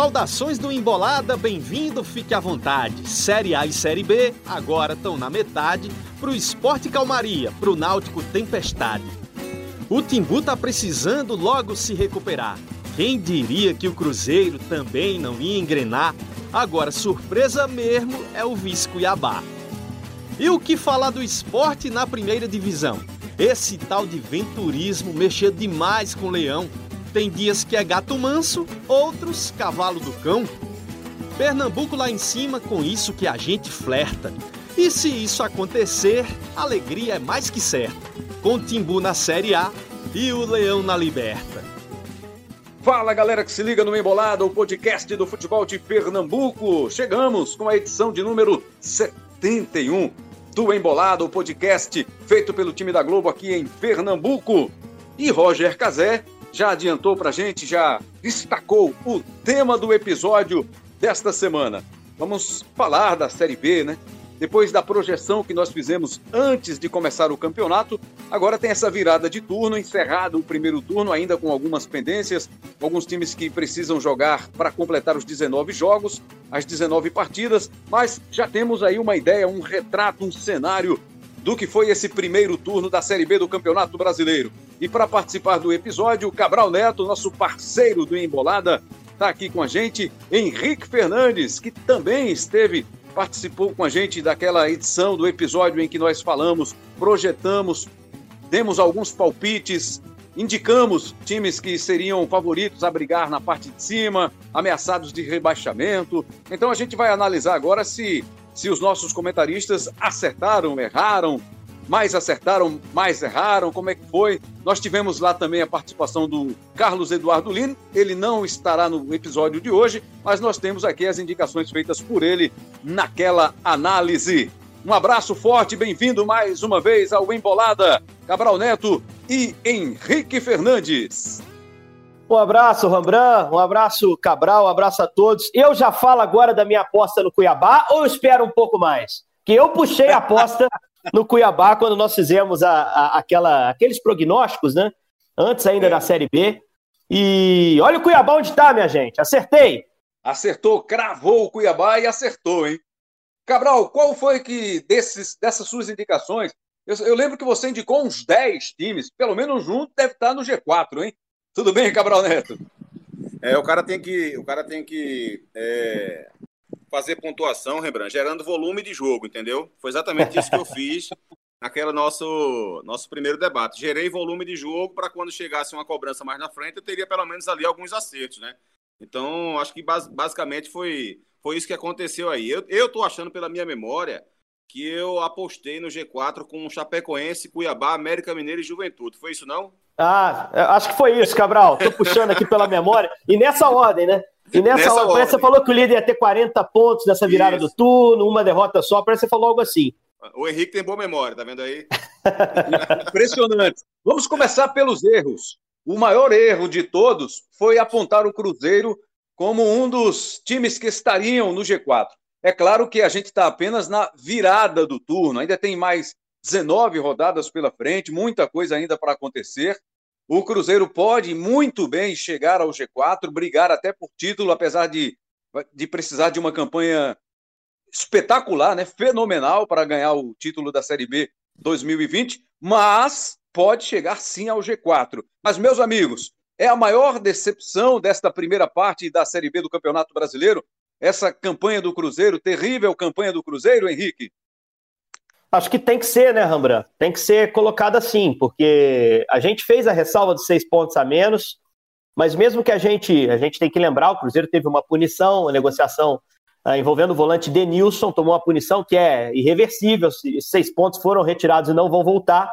Saudações do Embolada, bem-vindo, fique à vontade. Série A e Série B agora estão na metade, pro Esporte Calmaria, pro Náutico Tempestade. O Timbu tá precisando logo se recuperar. Quem diria que o Cruzeiro também não ia engrenar? Agora, surpresa mesmo é o Vice Cuiabá. E o que falar do esporte na primeira divisão? Esse tal de venturismo mexeu demais com o leão tem dias que é gato manso, outros cavalo do cão. Pernambuco lá em cima, com isso que a gente flerta. E se isso acontecer, alegria é mais que certa. Com Timbu na Série A e o Leão na Liberta. Fala galera que se liga no Embolada, o podcast do futebol de Pernambuco. Chegamos com a edição de número 71 do Embolada, o podcast feito pelo time da Globo aqui em Pernambuco. E Roger Cazé já adiantou para a gente, já destacou o tema do episódio desta semana. Vamos falar da Série B, né? Depois da projeção que nós fizemos antes de começar o campeonato, agora tem essa virada de turno, encerrado o primeiro turno, ainda com algumas pendências, alguns times que precisam jogar para completar os 19 jogos, as 19 partidas, mas já temos aí uma ideia, um retrato, um cenário do que foi esse primeiro turno da Série B do Campeonato Brasileiro. E para participar do episódio, Cabral Neto, nosso parceiro do Embolada, está aqui com a gente. Henrique Fernandes, que também esteve, participou com a gente daquela edição do episódio em que nós falamos, projetamos, demos alguns palpites, indicamos times que seriam favoritos a brigar na parte de cima, ameaçados de rebaixamento. Então a gente vai analisar agora se, se os nossos comentaristas acertaram, erraram, mais acertaram, mais erraram, como é que foi? Nós tivemos lá também a participação do Carlos Eduardo Lino, ele não estará no episódio de hoje, mas nós temos aqui as indicações feitas por ele naquela análise. Um abraço forte, bem-vindo mais uma vez ao Embolada, Cabral Neto e Henrique Fernandes. Um abraço, Rambran, um abraço, Cabral, um abraço a todos. Eu já falo agora da minha aposta no Cuiabá ou espero um pouco mais? Que eu puxei a aposta no Cuiabá, quando nós fizemos a, a, aquela, aqueles prognósticos, né? Antes ainda é. da Série B. E olha o Cuiabá onde está, minha gente. Acertei. Acertou, cravou o Cuiabá e acertou, hein? Cabral, qual foi que desses, dessas suas indicações? Eu, eu lembro que você indicou uns 10 times, pelo menos um deve estar no G4, hein? Tudo bem, Cabral Neto? É, o cara tem que, o cara tem que é, fazer pontuação, Rembrandt, gerando volume de jogo, entendeu? Foi exatamente isso que eu fiz naquele nosso, nosso primeiro debate. Gerei volume de jogo para quando chegasse uma cobrança mais na frente, eu teria pelo menos ali alguns acertos, né? Então, acho que basicamente foi, foi isso que aconteceu aí. Eu, eu tô achando pela minha memória que eu apostei no G4 com Chapecoense, Cuiabá, América Mineiro e Juventude. Foi isso, não? Ah, acho que foi isso, Cabral. Tô puxando aqui pela memória. E nessa ordem, né? E nessa, nessa hora, você falou que o líder ia ter 40 pontos nessa virada Isso. do turno, uma derrota só, parece que você falou algo assim. O Henrique tem boa memória, tá vendo aí? Impressionante. Vamos começar pelos erros. O maior erro de todos foi apontar o Cruzeiro como um dos times que estariam no G4. É claro que a gente está apenas na virada do turno, ainda tem mais 19 rodadas pela frente, muita coisa ainda para acontecer. O Cruzeiro pode muito bem chegar ao G4, brigar até por título, apesar de, de precisar de uma campanha espetacular, né? fenomenal para ganhar o título da Série B 2020, mas pode chegar sim ao G4. Mas, meus amigos, é a maior decepção desta primeira parte da Série B do Campeonato Brasileiro? Essa campanha do Cruzeiro, terrível campanha do Cruzeiro, Henrique? Acho que tem que ser, né, Rambran? Tem que ser colocado assim, porque a gente fez a ressalva de seis pontos a menos, mas mesmo que a gente, a gente tem que lembrar, o Cruzeiro teve uma punição, a negociação uh, envolvendo o volante Denilson, tomou uma punição que é irreversível, seis pontos foram retirados e não vão voltar.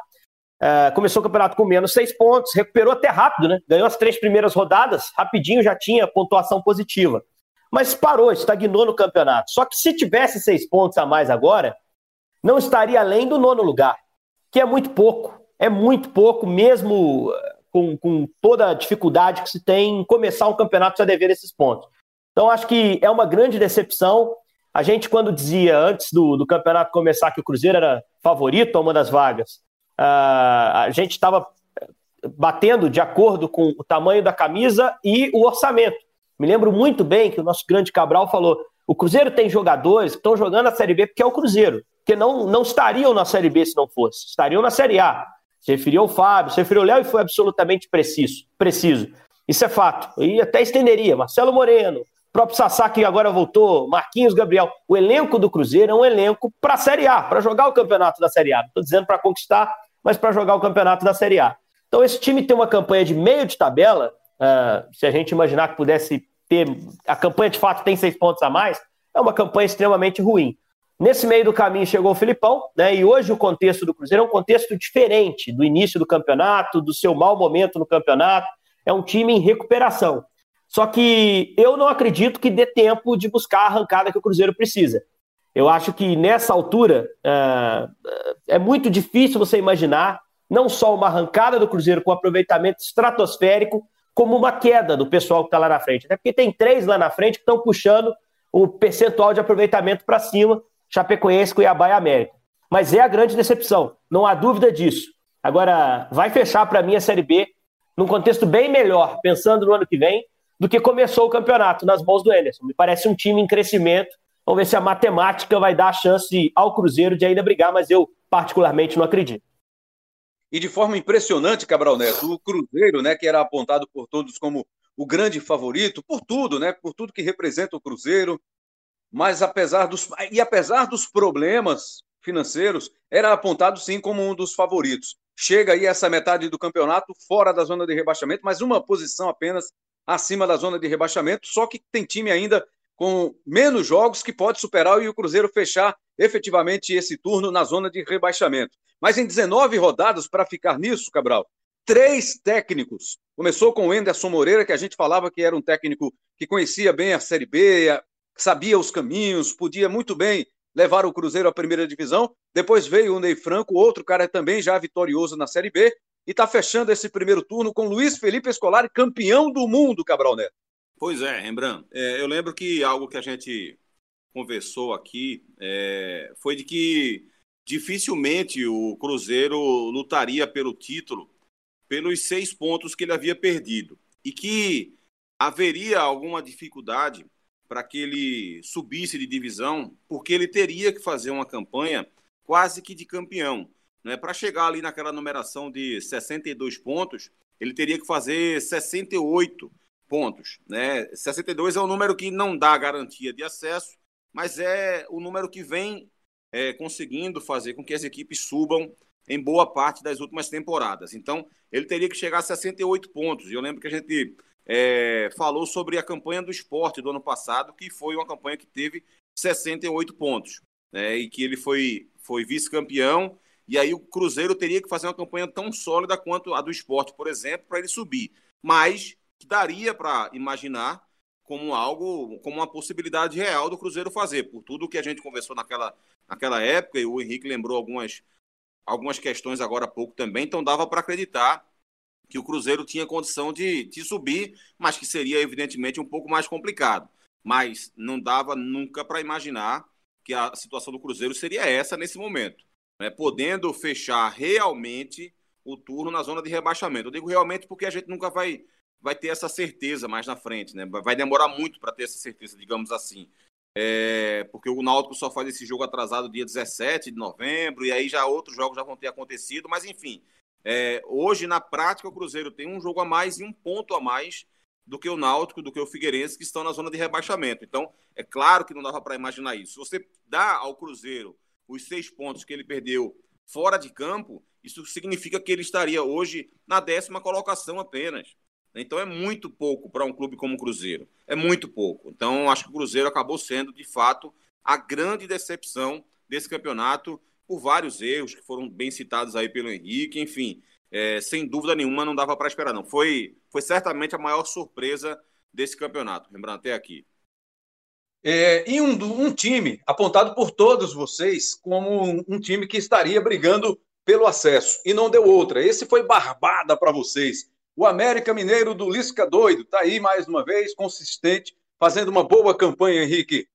Uh, começou o campeonato com menos seis pontos, recuperou até rápido, né? Ganhou as três primeiras rodadas, rapidinho já tinha pontuação positiva. Mas parou, estagnou no campeonato. Só que se tivesse seis pontos a mais agora, não estaria além do nono lugar, que é muito pouco. É muito pouco, mesmo eh, com, com toda a dificuldade que se tem em começar um campeonato já dever esses pontos. Então, acho que é uma grande decepção. A gente, quando dizia antes do, do campeonato começar que o Cruzeiro era favorito a uma das vagas, uh, a gente estava batendo de acordo com o tamanho da camisa e o orçamento. Me lembro muito bem que o nosso grande Cabral falou: o Cruzeiro tem jogadores que estão jogando a Série B porque é o Cruzeiro, que não, não estariam na Série B se não fosse, estariam na Série A. Se referiu ao Fábio, se referiu ao Léo e foi absolutamente preciso. preciso. Isso é fato. E até estenderia. Marcelo Moreno, próprio Sassá que agora voltou, Marquinhos Gabriel. O elenco do Cruzeiro é um elenco para a Série A, para jogar o campeonato da Série A. Não estou dizendo para conquistar, mas para jogar o campeonato da Série A. Então, esse time tem uma campanha de meio de tabela. Uh, se a gente imaginar que pudesse ter. A campanha de fato tem seis pontos a mais, é uma campanha extremamente ruim. Nesse meio do caminho chegou o Filipão, né? E hoje o contexto do Cruzeiro é um contexto diferente do início do campeonato, do seu mau momento no campeonato. É um time em recuperação. Só que eu não acredito que dê tempo de buscar a arrancada que o Cruzeiro precisa. Eu acho que nessa altura uh, é muito difícil você imaginar não só uma arrancada do Cruzeiro com aproveitamento estratosférico, como uma queda do pessoal que está lá na frente. Até porque tem três lá na frente que estão puxando o percentual de aproveitamento para cima Chapecoense, Cuiabá e América. Mas é a grande decepção, não há dúvida disso. Agora, vai fechar para mim a Série B num contexto bem melhor, pensando no ano que vem, do que começou o campeonato nas mãos do Emerson. Me parece um time em crescimento. Vamos ver se a matemática vai dar a chance ao Cruzeiro de ainda brigar, mas eu particularmente não acredito. E de forma impressionante, Cabral Neto, o Cruzeiro, né, que era apontado por todos como o grande favorito, por tudo, né, por tudo que representa o Cruzeiro, mas apesar dos e apesar dos problemas financeiros, era apontado sim como um dos favoritos. Chega aí essa metade do campeonato fora da zona de rebaixamento, mas uma posição apenas acima da zona de rebaixamento, só que tem time ainda com menos jogos que pode superar e o Cruzeiro fechar efetivamente esse turno na zona de rebaixamento. Mas em 19 rodadas para ficar nisso, Cabral, três técnicos. Começou com o Enderson Moreira, que a gente falava que era um técnico que conhecia bem a Série B, sabia os caminhos, podia muito bem levar o Cruzeiro à primeira divisão. Depois veio o Ney Franco, outro cara também já vitorioso na Série B, e está fechando esse primeiro turno com Luiz Felipe Escolari, campeão do mundo, Cabral Neto. Pois é, Rembrandt. É, eu lembro que algo que a gente conversou aqui é, foi de que dificilmente o Cruzeiro lutaria pelo título pelos seis pontos que ele havia perdido e que haveria alguma dificuldade para que ele subisse de divisão, porque ele teria que fazer uma campanha quase que de campeão. Né? Para chegar ali naquela numeração de 62 pontos, ele teria que fazer 68 pontos. Né? 62 é um número que não dá garantia de acesso, mas é o número que vem é, conseguindo fazer com que as equipes subam em boa parte das últimas temporadas. Então, ele teria que chegar a 68 pontos. E eu lembro que a gente é, falou sobre a campanha do esporte do ano passado, que foi uma campanha que teve 68 pontos, né, e que ele foi, foi vice-campeão, e aí o Cruzeiro teria que fazer uma campanha tão sólida quanto a do esporte, por exemplo, para ele subir. Mas daria para imaginar como algo, como uma possibilidade real do Cruzeiro fazer, por tudo que a gente conversou naquela, naquela época, e o Henrique lembrou algumas, algumas questões agora há pouco também, então dava para acreditar que o Cruzeiro tinha condição de, de subir, mas que seria, evidentemente, um pouco mais complicado. Mas não dava nunca para imaginar que a situação do Cruzeiro seria essa nesse momento, né? podendo fechar realmente o turno na zona de rebaixamento. Eu digo realmente porque a gente nunca vai, vai ter essa certeza mais na frente, né? vai demorar muito para ter essa certeza, digamos assim. É, porque o Náutico só faz esse jogo atrasado dia 17 de novembro, e aí já outros jogos já vão ter acontecido, mas enfim, é, hoje, na prática, o Cruzeiro tem um jogo a mais e um ponto a mais do que o Náutico, do que o Figueirense, que estão na zona de rebaixamento. Então, é claro que não dava para imaginar isso. Se você dá ao Cruzeiro os seis pontos que ele perdeu fora de campo, isso significa que ele estaria hoje na décima colocação apenas. Então é muito pouco para um clube como o Cruzeiro. É muito pouco. Então acho que o Cruzeiro acabou sendo, de fato, a grande decepção desse campeonato por vários erros que foram bem citados aí pelo Henrique, enfim, é, sem dúvida nenhuma não dava para esperar não. Foi, foi certamente a maior surpresa desse campeonato, lembrando até aqui. É, e um, um time apontado por todos vocês como um, um time que estaria brigando pelo acesso e não deu outra. Esse foi barbada para vocês. O América Mineiro do Lisca Doido está aí mais uma vez, consistente, fazendo uma boa campanha, Henrique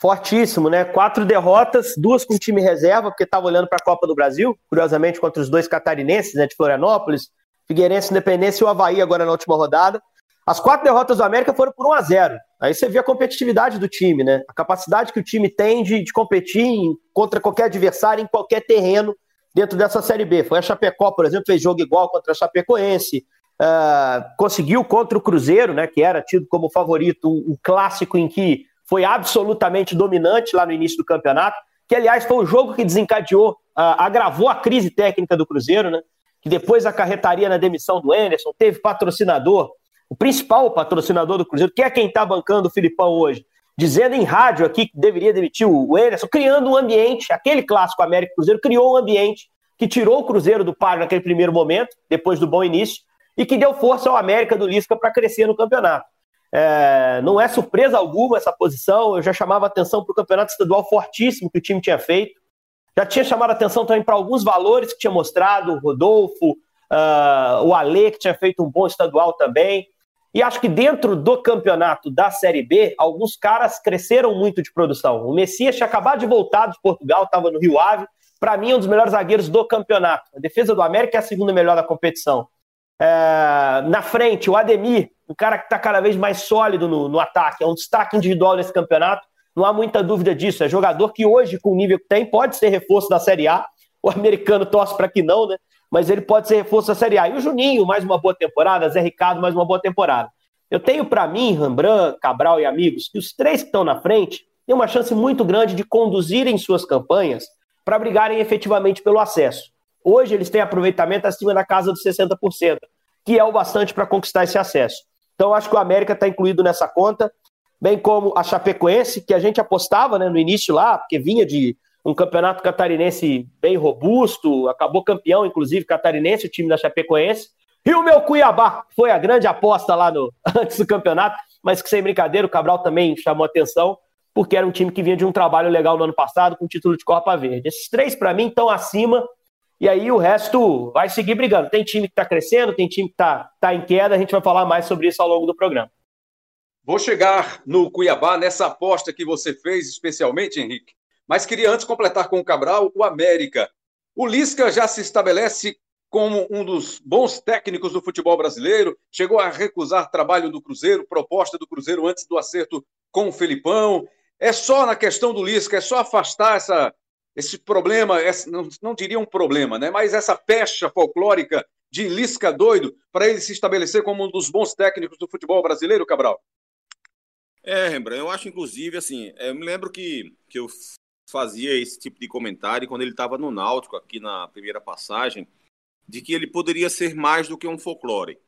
fortíssimo, né? Quatro derrotas, duas com time reserva, porque estava olhando para a Copa do Brasil, curiosamente contra os dois catarinenses, né, de Florianópolis, Figueirense, Independência e o Havaí agora na última rodada. As quatro derrotas do América foram por 1 a 0 Aí você vê a competitividade do time, né? A capacidade que o time tem de, de competir em, contra qualquer adversário em qualquer terreno dentro dessa Série B. Foi a Chapecó, por exemplo, fez jogo igual contra a Chapecoense. Uh, conseguiu contra o Cruzeiro, né, que era tido como favorito, um, um, clássico em que foi absolutamente dominante lá no início do campeonato, que aliás foi o jogo que desencadeou, uh, agravou a crise técnica do Cruzeiro, né, que depois acarretaria na demissão do Anderson, teve patrocinador, o principal patrocinador do Cruzeiro, que é quem está bancando o Filipão hoje, dizendo em rádio aqui que deveria demitir o Anderson, criando um ambiente, aquele clássico América Cruzeiro criou um ambiente que tirou o Cruzeiro do páreo naquele primeiro momento, depois do bom início, e que deu força ao América do Lisca para crescer no campeonato. É, não é surpresa alguma essa posição, eu já chamava atenção para o campeonato estadual fortíssimo que o time tinha feito, já tinha chamado atenção também para alguns valores que tinha mostrado, o Rodolfo, uh, o Ale, que tinha feito um bom estadual também. E acho que dentro do campeonato da Série B, alguns caras cresceram muito de produção. O Messias tinha acabado de voltar de Portugal, estava no Rio Ave. Para mim, é um dos melhores zagueiros do campeonato. A defesa do América é a segunda melhor da competição. É, na frente, o Ademir, um cara que está cada vez mais sólido no, no, ataque, é um destaque individual nesse campeonato. Não há muita dúvida disso. É jogador que hoje, com o nível que tem, pode ser reforço da Série A. O americano torce para que não, né? mas ele pode ser reforço da Série A. E o Juninho, mais uma boa temporada, Zé Ricardo, mais uma boa temporada. Eu tenho para mim, Rambran, Cabral e amigos, que os três que estão na frente têm uma chance muito grande de conduzirem suas campanhas para brigarem efetivamente pelo acesso. Hoje eles têm aproveitamento acima da casa dos 60%, que é o bastante para conquistar esse acesso. Então acho que o América está incluído nessa conta, bem como a Chapecoense, que a gente apostava né, no início lá, porque vinha de um campeonato catarinense bem robusto, acabou campeão, inclusive, catarinense, o time da Chapecoense. E o meu Cuiabá foi a grande aposta lá no, antes do campeonato, mas que sem brincadeira, o Cabral também chamou atenção, porque era um time que vinha de um trabalho legal no ano passado, com o título de Copa Verde. Esses três, para mim, estão acima, e aí o resto vai seguir brigando. Tem time que está crescendo, tem time que está tá em queda, a gente vai falar mais sobre isso ao longo do programa. Vou chegar no Cuiabá nessa aposta que você fez, especialmente, Henrique, mas queria antes completar com o Cabral o América. O Lisca já se estabelece como um dos bons técnicos do futebol brasileiro, chegou a recusar trabalho do Cruzeiro, proposta do Cruzeiro antes do acerto com o Felipão. É só na questão do Lisca, é só afastar essa, esse problema, não, não diria um problema, né? mas essa pecha folclórica de Lisca doido para ele se estabelecer como um dos bons técnicos do futebol brasileiro, Cabral? É, Rembrandt, eu acho inclusive assim, eu me lembro que, que eu fazia esse tipo de comentário quando ele estava no Náutico, aqui na primeira passagem, de que ele poderia ser mais do que um folclore.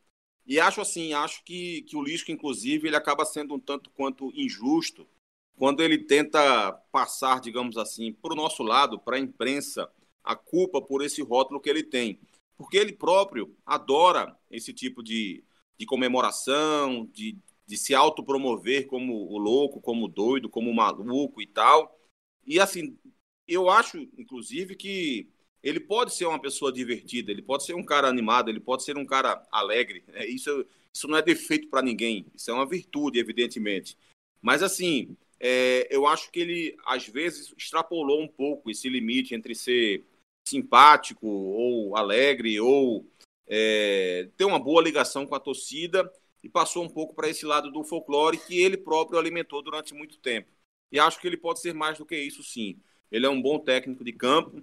E acho assim, acho que, que o Lisco, inclusive, ele acaba sendo um tanto quanto injusto quando ele tenta passar, digamos assim, para o nosso lado, para a imprensa, a culpa por esse rótulo que ele tem. Porque ele próprio adora esse tipo de, de comemoração, de, de se autopromover como o louco, como o doido, como o maluco e tal. E assim, eu acho, inclusive, que ele pode ser uma pessoa divertida, ele pode ser um cara animado, ele pode ser um cara alegre. Né? Isso, isso não é defeito para ninguém, isso é uma virtude, evidentemente. Mas assim, é, eu acho que ele às vezes extrapolou um pouco esse limite entre ser simpático ou alegre ou é, ter uma boa ligação com a torcida e passou um pouco para esse lado do folclore que ele próprio alimentou durante muito tempo. E acho que ele pode ser mais do que isso, sim. Ele é um bom técnico de campo,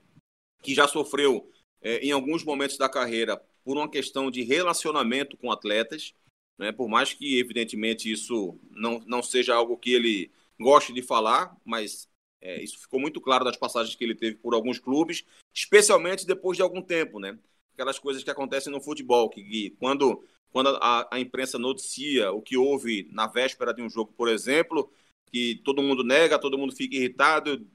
que já sofreu é, em alguns momentos da carreira por uma questão de relacionamento com atletas, né? por mais que, evidentemente, isso não, não seja algo que ele goste de falar, mas é, isso ficou muito claro das passagens que ele teve por alguns clubes, especialmente depois de algum tempo, né? Aquelas coisas que acontecem no futebol, que, que quando, quando a, a imprensa noticia o que houve na véspera de um jogo, por exemplo, que todo mundo nega, todo mundo fica irritado,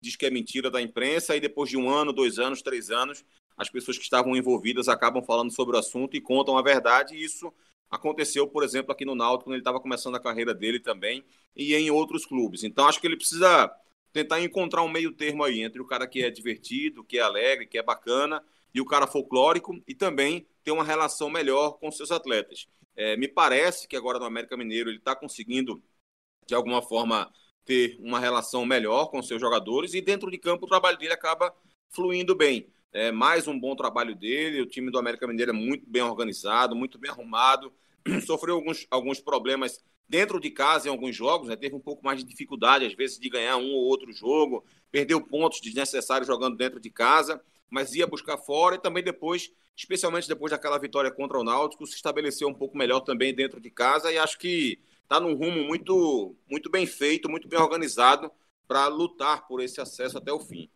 diz que é mentira da imprensa, e depois de um ano, dois anos, três anos, as pessoas que estavam envolvidas acabam falando sobre o assunto e contam a verdade, e isso aconteceu, por exemplo, aqui no Náutico, quando ele estava começando a carreira dele também, e em outros clubes. Então, acho que ele precisa tentar encontrar um meio termo aí, entre o cara que é divertido, que é alegre, que é bacana, e o cara folclórico, e também ter uma relação melhor com seus atletas. É, me parece que agora no América Mineiro ele está conseguindo de alguma forma ter uma relação melhor com seus jogadores e dentro de campo o trabalho dele acaba fluindo bem. É mais um bom trabalho dele, o time do América Mineiro é muito bem organizado, muito bem arrumado, sofreu alguns, alguns problemas dentro de casa em alguns jogos, né? teve um pouco mais de dificuldade, às vezes, de ganhar um ou outro jogo, perdeu pontos desnecessários jogando dentro de casa, mas ia buscar fora. E também depois, especialmente depois daquela vitória contra o Náutico, se estabeleceu um pouco melhor também dentro de casa. E acho que está num rumo muito, muito bem feito, muito bem organizado para lutar por esse acesso até o fim.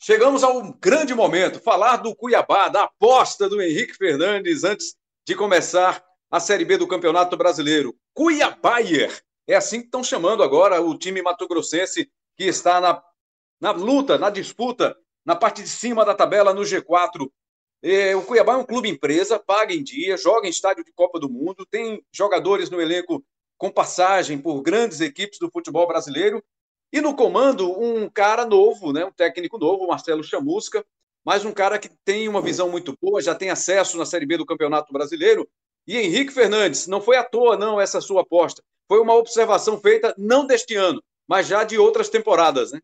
Chegamos a um grande momento, falar do Cuiabá, da aposta do Henrique Fernandes antes de começar a Série B do Campeonato Brasileiro. Cuiabaier, é assim que estão chamando agora o time mato-grossense que está na, na luta, na disputa, na parte de cima da tabela no G4. É, o Cuiabá é um clube empresa, paga em dia, joga em estádio de Copa do Mundo, tem jogadores no elenco com passagem por grandes equipes do futebol brasileiro. E no comando, um cara novo, né, um técnico novo, Marcelo Chamusca, mas um cara que tem uma visão muito boa, já tem acesso na Série B do Campeonato Brasileiro. E Henrique Fernandes, não foi à toa, não, essa sua aposta. Foi uma observação feita não deste ano, mas já de outras temporadas, né?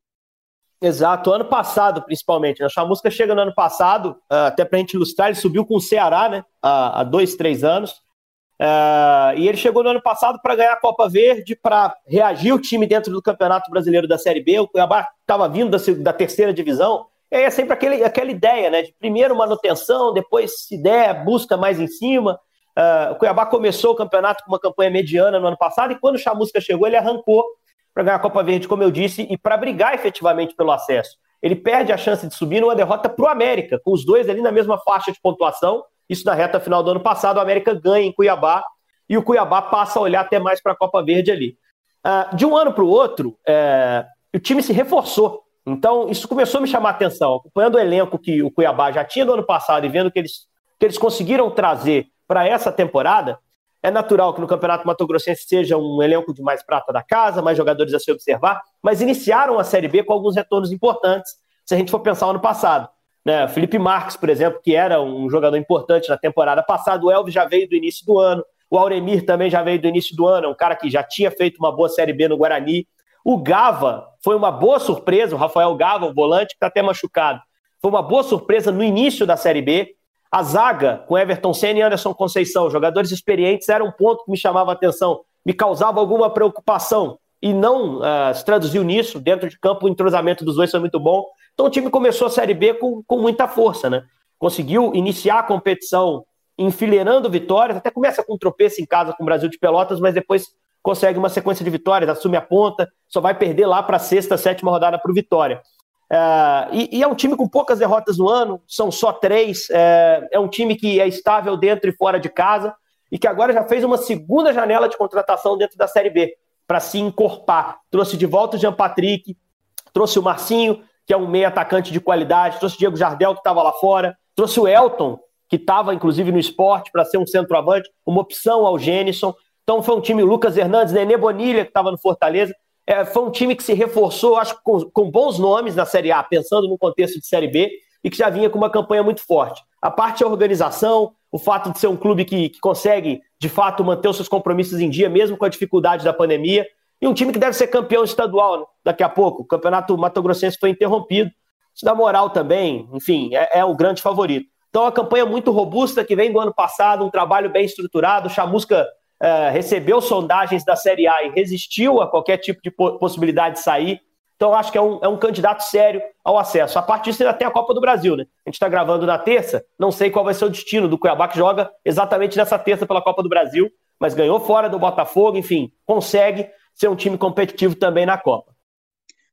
Exato, ano passado, principalmente. A Chamusca chega no ano passado, ah, até para a gente ilustrar, ele subiu com o Ceará, né? Há dois, três anos. Uh, e ele chegou no ano passado para ganhar a Copa Verde, para reagir o time dentro do Campeonato Brasileiro da Série B. O Cuiabá estava vindo da, da, terceira divisão. E é sempre aquele, aquela ideia, né? De primeiro manutenção, depois, se der, busca mais em cima. Uh, o Cuiabá começou o campeonato com uma campanha mediana no ano passado, e quando o Chamusca chegou, ele arrancou para ganhar a Copa Verde, como eu disse, e para brigar efetivamente pelo acesso. Ele perde a chance de subir numa derrota para o América, com os dois ali na mesma faixa de pontuação isso na reta final do ano passado, o América ganha em Cuiabá e o Cuiabá passa a olhar até mais para a Copa Verde ali. Uh, de um ano para o outro, é, o time se reforçou. Então, isso começou a me chamar a atenção. Acompanhando o elenco que o Cuiabá já tinha no ano passado e vendo que eles, que eles conseguiram trazer para essa temporada, é natural que no Campeonato Mato Grossense seja um elenco de mais prata da casa, mais jogadores a se observar, mas iniciaram a Série B com alguns retornos importantes, se a gente for pensar no ano passado. Né? Felipe Marques, por exemplo, que era um jogador importante na temporada passada, o Elvis já veio do início do ano, o Auremir também já veio do início do ano, é um cara que já tinha feito uma boa Série B no Guarani. O Gava foi uma boa surpresa, o Rafael Gava, o volante, que está até machucado. Foi uma boa surpresa no início da Série B. A zaga, com Everton Senna e Anderson Conceição, jogadores experientes, era um ponto que me chamava a atenção, me causava alguma preocupação e não uh, se traduziu nisso. Dentro de campo, o entrosamento dos dois foi muito bom. Então o time começou a Série B com, com muita força, né? Conseguiu iniciar a competição enfileirando vitórias, até começa com um tropeço em casa com o Brasil de Pelotas, mas depois consegue uma sequência de vitórias, assume a ponta, só vai perder lá para a sexta, sétima rodada para o Vitória. É, e, e, é um time com poucas derrotas no ano, são só três. É, é, um time que é estável dentro e fora de casa e que agora já fez uma segunda janela de contratação dentro da Série B para se encorpar. Trouxe de volta o Jean Patrick, trouxe o Marcinho, que é um meio atacante de qualidade, trouxe o Diego Jardel, que estava lá fora, trouxe o Elton, que estava inclusive no esporte para ser um centroavante, uma opção ao Gênison. Então foi um time, Lucas Hernandes, Nenê Bonilha, que estava no Fortaleza. É, foi um time que se reforçou, acho com, com bons nomes na Série A, pensando no contexto de Série B, e que já vinha com uma campanha muito forte. A parte da organização, o fato de ser um clube que, que consegue, de fato, manter os seus compromissos em dia, mesmo com a dificuldade da pandemia, e um time que deve ser campeão estadual né? daqui a pouco. O campeonato Mato Grossense foi interrompido. Isso dá moral também, enfim, é, é o grande favorito. Então, a campanha muito robusta que vem do ano passado, um trabalho bem estruturado. O Chamusca é, recebeu sondagens da Série A e resistiu a qualquer tipo de possibilidade de sair. Então, acho que é um, é um candidato sério ao acesso. A partir disso, ainda tem a Copa do Brasil, né? A gente está gravando na terça, não sei qual vai ser o destino do Cuiabá, que joga exatamente nessa terça pela Copa do Brasil, mas ganhou fora do Botafogo, enfim, consegue ser um time competitivo também na Copa.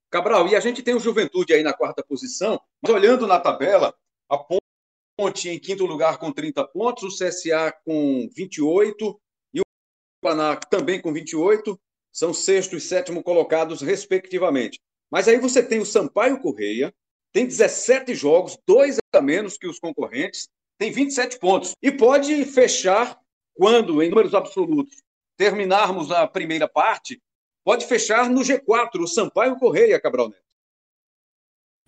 Cabral, e a gente tem o Juventude aí na quarta posição, mas olhando na tabela, a Ponte em quinto lugar com 30 pontos, o CSA com 28 e o Paraná também com 28, são sexto e sétimo colocados, respectivamente. Mas aí você tem o Sampaio Correia, tem 17 jogos, dois a menos que os concorrentes, tem 27 pontos. E pode fechar quando, em números absolutos, terminarmos a primeira parte, pode fechar no G4, o Sampaio Correia, Cabral Neto.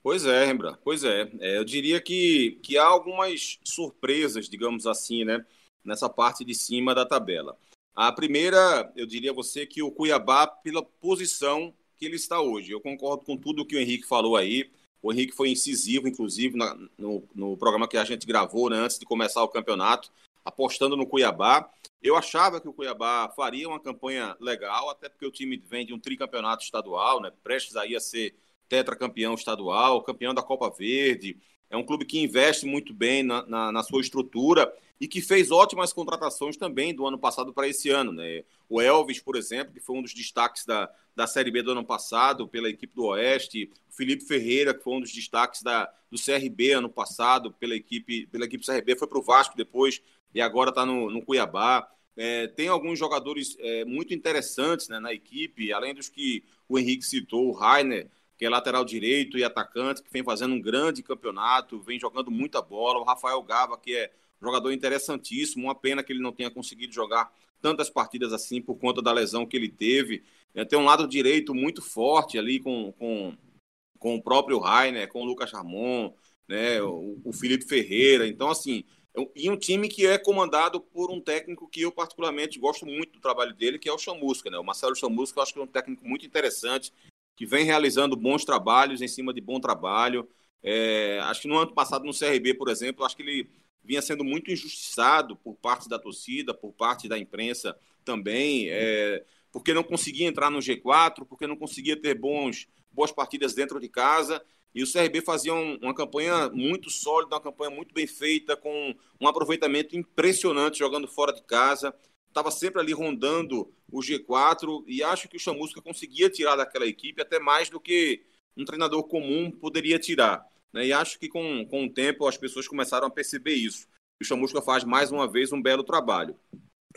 Pois é, Rembrandt, pois é. é. Eu diria que, que há algumas surpresas, digamos assim, né, nessa parte de cima da tabela. A primeira, eu diria a você que o Cuiabá, pela posição que ele está hoje. Eu concordo com tudo que o Henrique falou aí. O Henrique foi incisivo, inclusive, na, no, no programa que a gente gravou né, antes de começar o campeonato. apostando no Cuiabá. Eu achava que o Cuiabá faria uma campanha legal, até porque o time vem de um tricampeonato estadual, né? prestes aí a ser tetracampeão estadual, campeão da Copa Verde. É um clube que investe muito bem na, na, na sua estrutura e que fez ótimas contratações também do ano passado para esse ano. Né? O Elvis, por exemplo, que foi um dos destaques da, da Série B do ano passado pela equipe do Oeste, o Felipe Ferreira, que foi um dos destaques da, do CRB ano passado pela equipe, pela equipe CRB, foi para o Vasco depois e agora está no, no Cuiabá. É, tem alguns jogadores é, muito interessantes né, na equipe, além dos que o Henrique citou, o Rainer, que é lateral direito e atacante, que vem fazendo um grande campeonato, vem jogando muita bola, o Rafael Gava, que é jogador interessantíssimo. Uma pena que ele não tenha conseguido jogar tantas partidas assim por conta da lesão que ele teve. É, tem um lado direito muito forte ali com, com, com o próprio Rainer, com o Lucas Ramon, né, o, o Felipe Ferreira. Então, assim, é e um time que é comandado por um técnico que eu particularmente gosto muito do trabalho dele, que é o Chamusca, né? O Marcelo Chamusca, eu acho que é um técnico muito interessante, que vem realizando bons trabalhos em cima de bom trabalho. É, acho que no ano passado no CRB, por exemplo, acho que ele vinha sendo muito injustiçado por parte da torcida, por parte da imprensa também, é, porque não conseguia entrar no G4, porque não conseguia ter bons, boas partidas dentro de casa. E o CRB fazia um, uma campanha muito sólida, uma campanha muito bem feita, com um aproveitamento impressionante jogando fora de casa. Estava sempre ali rondando o G4 e acho que o Chamusca conseguia tirar daquela equipe até mais do que um treinador comum poderia tirar. Né? E acho que com, com o tempo as pessoas começaram a perceber isso. O Chamusca faz mais uma vez um belo trabalho.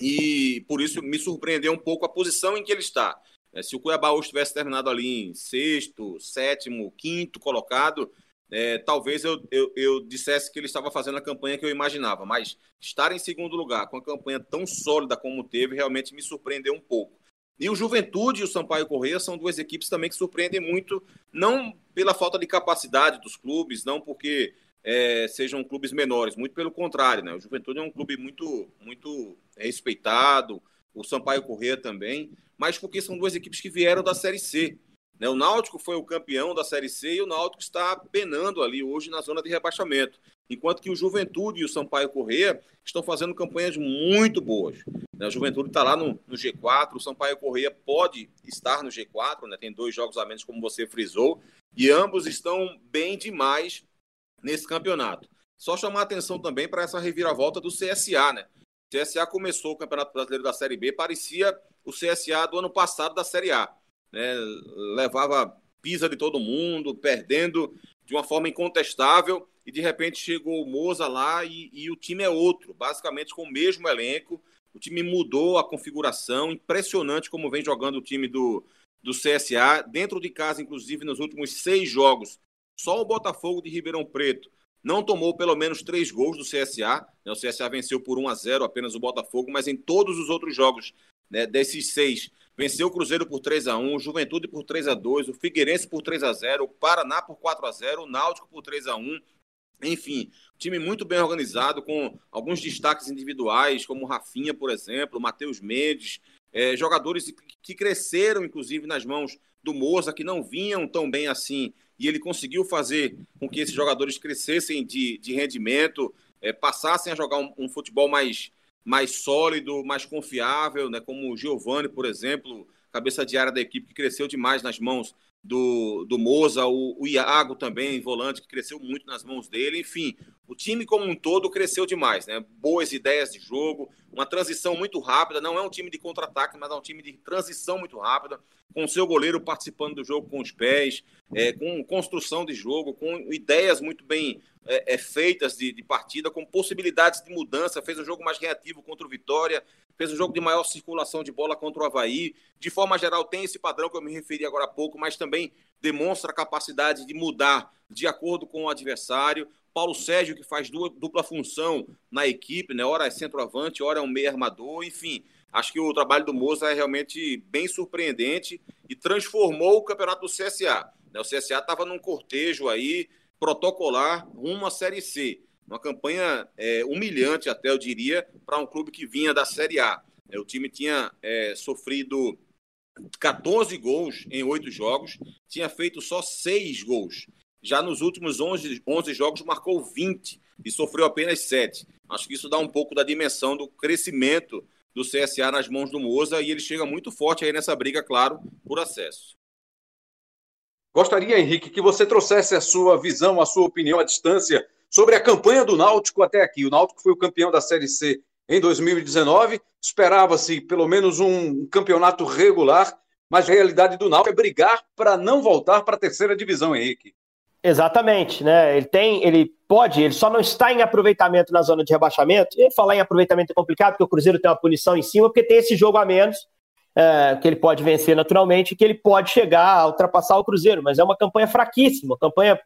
E por isso me surpreendeu um pouco a posição em que ele está. É, se o Cuiabá hoje tivesse terminado ali em sexto, sétimo, quinto colocado, é, talvez eu, eu, eu, dissesse que ele estava fazendo a campanha que eu imaginava, mas estar em segundo lugar com a campanha tão sólida como teve realmente me surpreendeu um pouco. E o Juventude e o Sampaio Correia são duas equipes também que surpreendem muito, não pela falta de capacidade dos clubes, não porque é, sejam clubes menores, muito pelo contrário, né? O Juventude é um clube muito, muito respeitado, o Sampaio Correia também, mas porque são duas equipes que vieram da Série C. Né? O Náutico foi o campeão da Série C e o Náutico está penando ali hoje na zona de rebaixamento. Enquanto que o Juventude e o Sampaio Correia estão fazendo campanhas muito boas. Né? A Juventude está lá no, no, G4, o Sampaio Correia pode estar no G4, né? tem dois jogos a menos, como você frisou, e ambos estão bem demais nesse campeonato. Só chamar atenção também para essa reviravolta do CSA, né? O CSA começou o Campeonato Brasileiro da Série B, parecia o CSA do ano passado da Série A. Né? Levava pisa de todo mundo, perdendo de uma forma incontestável, e de repente chegou o Moza lá e, e o time é outro, basicamente com o mesmo elenco. O time mudou a configuração, impressionante como vem jogando o time do, do CSA, dentro de casa, inclusive, nos últimos seis jogos. Só o Botafogo de Ribeirão Preto não tomou pelo menos três gols do CSA. Né? O CSA venceu por 1 a 0 apenas o Botafogo, mas em todos os outros jogos né, desses seis, venceu o Cruzeiro por 3 a 1 o Juventude por 3 a 2 o Figueirense por 3 a 0 o Paraná por 4 a 0 o Náutico por 3 a 1 enfim, time muito bem organizado, com alguns destaques individuais, como Rafinha, por exemplo, Matheus Mendes, é, jogadores que cresceram, inclusive, nas mãos do Moza, que não vinham tão bem assim, e ele conseguiu fazer com que esses jogadores crescessem de, de rendimento, é, passassem a jogar um, um, futebol mais, mais sólido, mais confiável, né, como o Giovani, por exemplo, cabeça de área da equipe, que cresceu demais nas mãos do, do Moza, o, o Iago também, volante, que cresceu muito nas mãos dele. Enfim, o time como um todo cresceu demais, né? Boas ideias de jogo, uma transição muito rápida. Não é um time de contra-ataque, mas é um time de transição muito rápida, com o seu goleiro participando do jogo com os pés, é, com construção de jogo, com ideias muito bem é, é, feitas de, de partida, com possibilidades de mudança. Fez um jogo mais reativo contra o Vitória, fez um jogo de maior circulação de bola contra o Havaí. De forma geral, tem esse padrão que eu me referi agora há pouco, mas também demonstra a capacidade de mudar de acordo com o adversário. Paulo Sérgio, que faz dupla função na equipe, né? Ora é centroavante, ora é um meio armador, enfim. Acho que o trabalho do Moza é realmente bem surpreendente e transformou o campeonato do CSA. Né? O CSA estava num cortejo aí protocolar rumo à Série C. Uma campanha é, humilhante, até eu diria, para um clube que vinha da Série A. É, o time tinha é, sofrido 14 gols em oito jogos, tinha feito só seis gols. Já nos últimos 11, 11 jogos, marcou 20 e sofreu apenas 7. Acho que isso dá um pouco da dimensão do crescimento do CSA nas mãos do Moza e ele chega muito forte aí nessa briga, claro, por acesso. Gostaria, Henrique, que você trouxesse a sua visão, a sua opinião à distância sobre a campanha do Náutico até aqui. O Náutico foi o campeão da Série C em 2019, esperava-se pelo menos um campeonato regular, mas a realidade do Náutico é brigar para não voltar para a terceira divisão, Henrique. Exatamente, né? Ele tem, ele pode, ele só não está em aproveitamento na zona de rebaixamento. E falar em aproveitamento é complicado, porque o Cruzeiro tem uma punição em cima, porque tem esse jogo a menos, é, que ele pode vencer naturalmente, que ele pode chegar a ultrapassar o Cruzeiro. Mas é uma campanha fraquíssima, uma campanha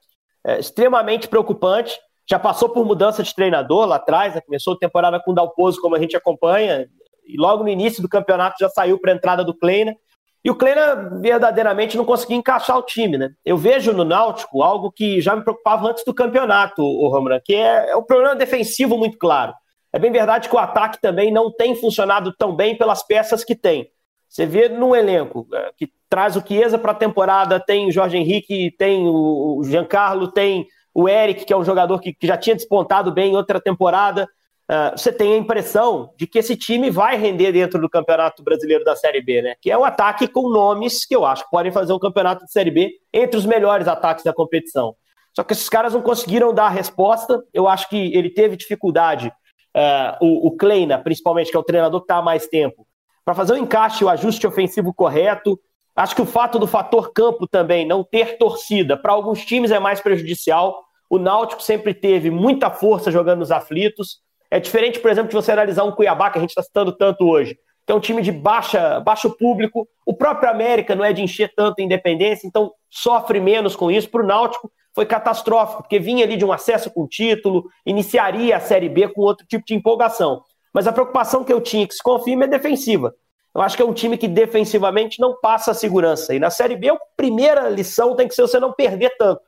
é, extremamente preocupante. Já passou por mudança de treinador lá atrás, né? começou a temporada com o Dalpozo, como a gente acompanha, e logo no início do campeonato já saiu para a entrada do Kleina. E o Kleina verdadeiramente não conseguia encaixar o time, né? Eu vejo no Náutico algo que já me preocupava antes do campeonato, o Romulan, que é, é um problema defensivo muito claro. É bem verdade que o ataque também não tem funcionado tão bem pelas peças que tem. Você vê no elenco é, que traz o Chiesa para a temporada, tem o Jorge Henrique, tem o Giancarlo, tem o Eric, que é um jogador que, que já tinha despontado bem em outra temporada. Uh, você tem a impressão de que esse time vai render dentro do Campeonato Brasileiro da Série B, né? Que é um ataque com nomes que eu acho que podem fazer um campeonato de Série B entre os melhores ataques da competição. Só que esses caras não conseguiram dar a resposta. Eu acho que ele teve dificuldade, uh, o, o Kleina, principalmente, que é o treinador que está há mais tempo, para fazer o encaixe, o ajuste ofensivo correto. Acho que o fato do fator campo também, não ter torcida, para alguns times é mais prejudicial. O Náutico sempre teve muita força jogando nos aflitos. É diferente, por exemplo, de você analisar um Cuiabá, que a gente está citando tanto hoje, que é um time de baixa, baixo público. O próprio América não é de encher tanto independência, então sofre menos com isso. Para o Náutico foi catastrófico, porque vinha ali de um acesso com título, iniciaria a Série B com outro tipo de empolgação. Mas a preocupação que eu tinha, que se confirma, é defensiva. Eu acho que é um time que defensivamente não passa a segurança. E na Série B, a primeira lição tem que ser você não perder tanto.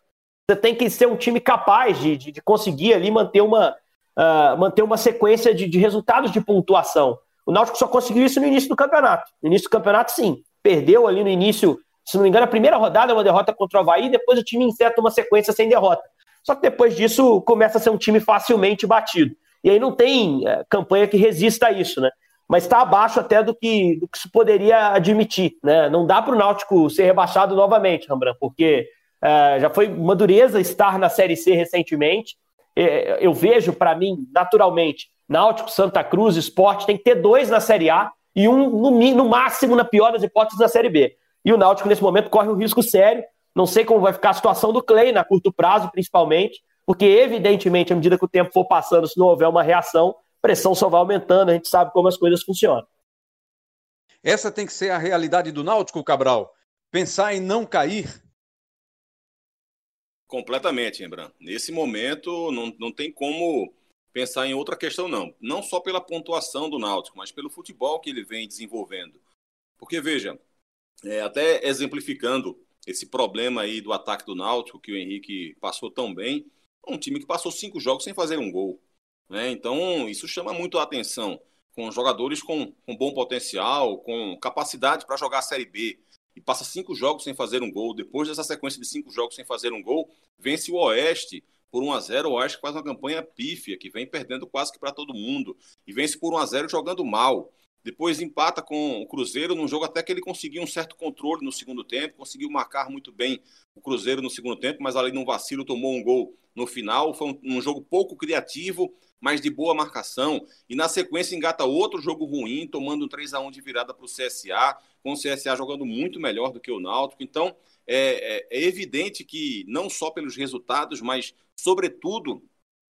Você tem que ser um time capaz de, de, de conseguir ali manter uma, uh, manter uma sequência de, de, resultados de pontuação. O Náutico só conseguiu isso no início do campeonato. No início do campeonato, sim. Perdeu ali no início, se não me engano, a primeira rodada é uma derrota contra o Havaí, depois o time inseta uma sequência sem derrota. Só que depois disso começa a ser um time facilmente batido. E aí não tem uh, campanha que resista a isso, né? Mas está abaixo até do que, do que se poderia admitir. Né? Não dá para o Náutico ser rebaixado novamente, Rambran, porque uh, já foi uma dureza estar na Série C recentemente. É, eu vejo, para mim, naturalmente, Náutico, Santa Cruz, Esporte, tem que ter dois na Série A e um, no, no máximo, na pior das hipóteses, na Série B. E o Náutico, nesse momento, corre um risco sério. Não sei como vai ficar a situação do Clay, na curto prazo, principalmente, porque, evidentemente, à medida que o tempo for passando, se não houver uma reação, pressão só vai aumentando, a gente sabe como as coisas funcionam. Essa tem que ser a realidade do Náutico, Cabral. Pensar em não cair Completamente, Embran. Nesse momento, não, não tem como pensar em outra questão, não. Não só pela pontuação do Náutico, mas pelo futebol que ele vem desenvolvendo. Porque, veja, é, até exemplificando esse problema aí do ataque do Náutico, que o Henrique passou tão bem, um time que passou cinco jogos sem fazer um gol. Né? Então, isso chama muito a atenção. Com jogadores com, com bom potencial, com capacidade para jogar a Série B, e passa cinco jogos sem fazer um gol. Depois dessa sequência de cinco jogos sem fazer um gol, vence o Oeste por 1 a 0 O Oeste faz uma campanha pífia, que vem perdendo quase que para todo mundo. E vence por 1 a 0 jogando mal. Depois empata com o Cruzeiro num jogo até que ele conseguiu um certo controle no segundo tempo, conseguiu marcar muito bem o Cruzeiro no segundo tempo, mas ali num vacilo tomou um gol no final. Foi um, um jogo pouco criativo, mas de boa marcação. E na sequência engata outro jogo ruim, tomando um 3 a 1 de virada para o CSA, com o CSA jogando muito melhor do que o Náutico. Então, é, é, é evidente que não só pelos resultados, mas sobretudo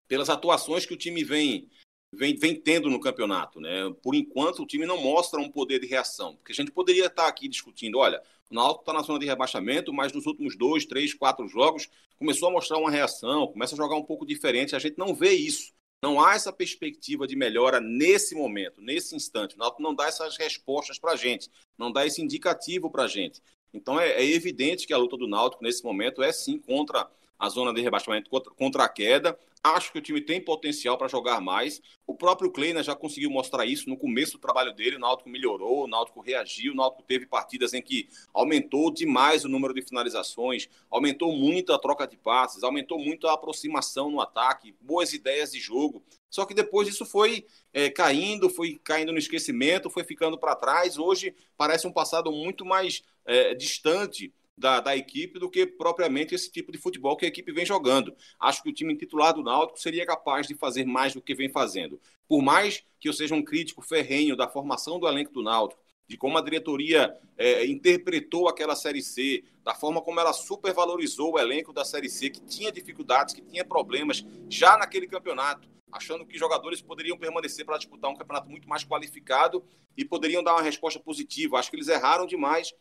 pelas atuações que o time vem vem, vem tendo no campeonato. Né? Por enquanto, o time não mostra um poder de reação. Porque a gente poderia estar aqui discutindo: olha, o Náutico está na zona de rebaixamento, mas nos últimos dois, três, quatro jogos começou a mostrar uma reação, começa a jogar um pouco diferente. A gente não vê isso. Não há essa perspectiva de melhora nesse momento, nesse instante. O Náutico não dá essas respostas para a gente, não dá esse indicativo para a gente. Então é, é, evidente que a luta do Náutico nesse momento é sim contra a zona de rebaixamento contra, a queda. Acho que o time tem potencial para jogar mais. O próprio Kleina já conseguiu mostrar isso no começo do trabalho dele. O Náutico melhorou, o Náutico reagiu, o Náutico teve partidas em que aumentou demais o número de finalizações, aumentou muito a troca de passes, aumentou muito a aproximação no ataque, boas ideias de jogo. Só que depois isso foi é, caindo, foi caindo no esquecimento, foi ficando para trás. Hoje parece um passado muito mais é, distante da, da, equipe do que propriamente esse tipo de futebol que a equipe vem jogando. Acho que o time titular do Náutico seria capaz de fazer mais do que vem fazendo. Por mais que eu seja um crítico ferrenho da formação do elenco do Náutico, de como a diretoria é, interpretou aquela Série C, da forma como ela supervalorizou o elenco da Série C, que tinha dificuldades, que tinha problemas já naquele campeonato, achando que jogadores poderiam permanecer para disputar um campeonato muito mais qualificado e poderiam dar uma resposta positiva. Acho que eles erraram demais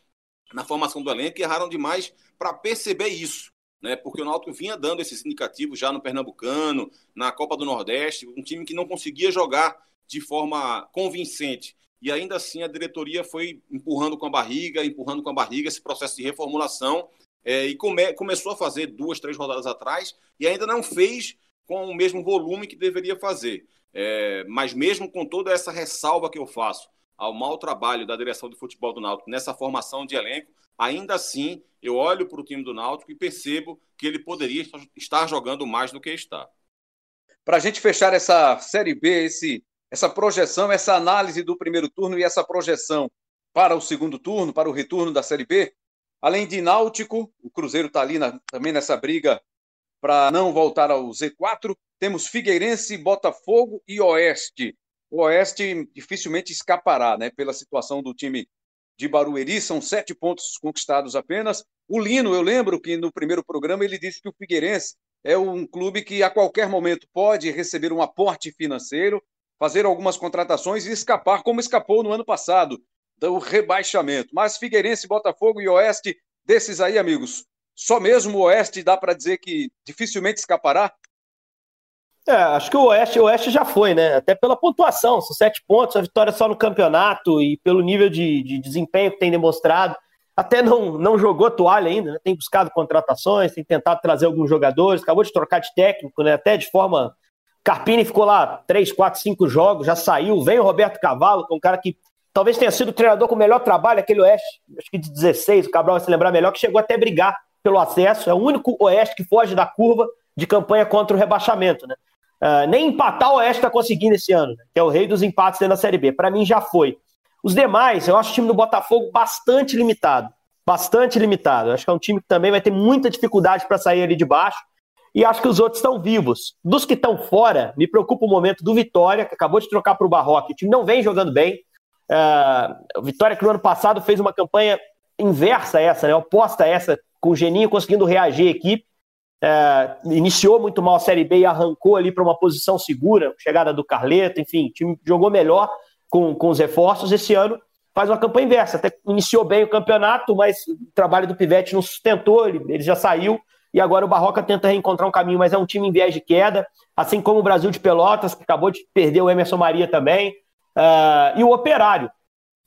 na formação do elenco e erraram demais para perceber isso. Né, porque o Náutico vinha dando esses indicativos já no Pernambucano, na Copa do Nordeste, um time que não conseguia jogar de forma convincente. E ainda assim a diretoria foi empurrando com a barriga, empurrando com a barriga esse processo de reformulação é, e come, começou a fazer duas, três rodadas atrás e ainda não fez com o mesmo volume que deveria fazer. É, mas mesmo com toda essa ressalva que eu faço ao mau trabalho da direção de futebol do Náutico nessa formação de elenco, ainda assim eu olho para o time do Náutico e percebo que ele poderia estar jogando mais do que está. Para a gente fechar essa Série B, esse, essa projeção, essa análise do primeiro turno e essa projeção para o segundo turno, para o retorno da Série B, além de Náutico, o Cruzeiro está ali na, também nessa briga para não voltar ao Z4, temos Figueirense, Botafogo e Oeste o Oeste dificilmente escapará, né? Pela situação do time de Barueri, são sete pontos conquistados apenas. O Lino, eu lembro que no primeiro programa ele disse que o Figueirense é um clube que a qualquer momento pode receber um aporte financeiro, fazer algumas contratações e escapar, como escapou no ano passado, do rebaixamento. Mas Figueirense, Botafogo e Oeste, desses aí, amigos, só mesmo o Oeste dá para dizer que dificilmente escapará? É, acho que o Oeste, o Oeste já foi, né? Até pela pontuação, são sete pontos, a vitória só no campeonato e pelo nível de, de desempenho que tem demonstrado. Até não, não jogou toalha ainda, né? tem buscado contratações, tem tentado trazer alguns jogadores, acabou de trocar de técnico, né? Até de forma. Carpini ficou lá três, quatro, cinco jogos, já saiu. Vem o Roberto Cavalo, que é um cara que talvez tenha sido o treinador com o melhor trabalho, aquele Oeste, acho que de 16, o Cabral vai se lembrar melhor, que chegou até a brigar pelo acesso. É o único Oeste que foge da curva de campanha contra o rebaixamento, né? Uh, nem empatar o Oeste está conseguindo esse ano, né? que é o rei dos empates dentro da Série B. Para mim já foi. Os demais, eu acho o time do Botafogo bastante limitado. Bastante limitado. Eu acho que é um time que também vai ter muita dificuldade para sair ali de baixo. E acho que os outros estão vivos. Dos que estão fora, me preocupa o momento do Vitória, que acabou de trocar para o Barroque. O time não vem jogando bem. Uh, Vitória, que no ano passado fez uma campanha inversa a essa, né? oposta a essa, com o Geninho conseguindo reagir a equipe é, iniciou muito mal a Série B e arrancou ali para uma posição segura, chegada do Carleto, enfim, time jogou melhor com, com os reforços. Esse ano faz uma campanha inversa, até iniciou bem o campeonato, mas o trabalho do Pivete não sustentou, ele, ele já saiu, e agora o Barroca tenta reencontrar um caminho, mas é um time em viés de queda, assim como o Brasil de Pelotas, que acabou de perder o Emerson Maria também, uh, e o Operário,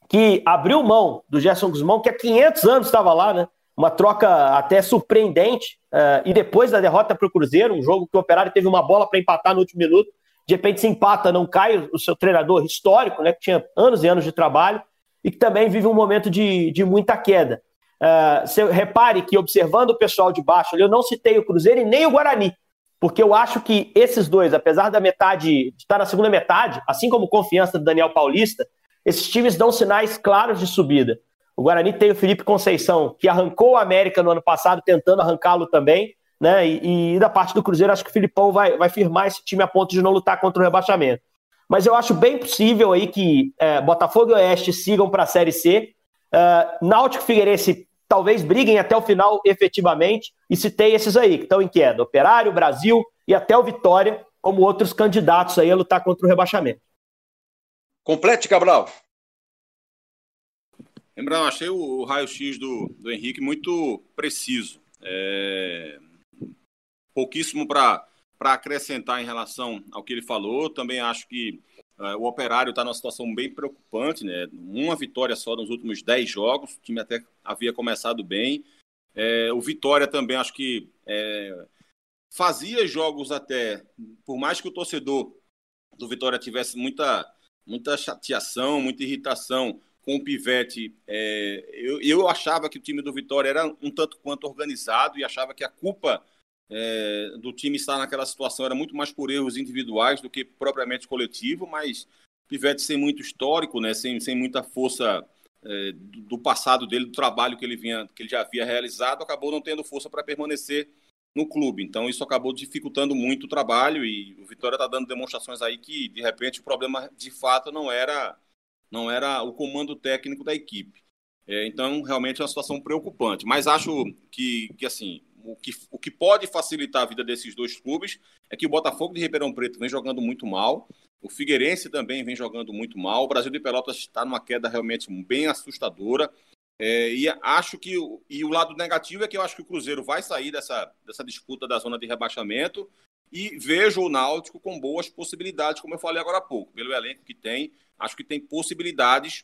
que abriu mão do Gerson Guzmão, que há 500 anos estava lá, né? Uma troca até surpreendente. Uh, e depois da derrota para o Cruzeiro, um jogo que o Operário teve uma bola para empatar no último minuto, de repente se empata, não cai o seu treinador histórico, né, que tinha anos e anos de trabalho, e que também vive um momento de, de muita queda. Uh, repare que, observando o pessoal de baixo, eu não citei o Cruzeiro e nem o Guarani, porque eu acho que esses dois, apesar da metade, de estar na segunda metade, assim como confiança do Daniel Paulista, esses times dão sinais claros de subida. O Guarani tem o Felipe Conceição, que arrancou o América no ano passado, tentando arrancá-lo também. Né? E, e, da parte do Cruzeiro, acho que o Filipão vai, vai firmar esse time a ponto de não lutar contra o rebaixamento. Mas eu acho bem possível aí que é, Botafogo e Oeste sigam para a Série C. Uh, Náutico e Figueirense talvez briguem até o final efetivamente. E tem esses aí que estão em queda: Operário, Brasil e até o Vitória, como outros candidatos aí a lutar contra o rebaixamento. Complete, Cabral. Lembrando, achei o, raio-x do, do Henrique muito preciso. É... Pouquíssimo para acrescentar em relação ao que ele falou. Também acho que é, o Operário está numa situação bem preocupante, né? Uma vitória só nos últimos 10 jogos. O time até havia começado bem. É, o Vitória também acho que é, fazia jogos até, por mais que o torcedor do Vitória tivesse muita, muita chateação, muita irritação com o Pivete, é, eu, eu achava que o time do Vitória era um tanto quanto organizado e achava que a culpa é, do time estar naquela situação era muito mais por erros individuais do que propriamente coletivo, mas Pivete sem muito histórico, né, sem, sem muita força é, do passado dele, do trabalho que ele, vinha, que ele já havia realizado, acabou não tendo força para permanecer no clube. Então isso acabou dificultando muito o trabalho e o Vitória está dando demonstrações aí que de repente o problema de fato não era não era o comando técnico da equipe. É, então realmente é uma situação preocupante. Mas acho que, que assim o que, o que pode facilitar a vida desses dois clubes é que o Botafogo de Ribeirão Preto vem jogando muito mal, o Figueirense também vem jogando muito mal, o Brasil de Pelotas está numa queda realmente bem assustadora. É, e acho que e o lado negativo é que eu acho que o Cruzeiro vai sair dessa, dessa disputa da zona de rebaixamento e vejo o Náutico com boas possibilidades, como eu falei agora há pouco, pelo elenco que tem, acho que tem possibilidades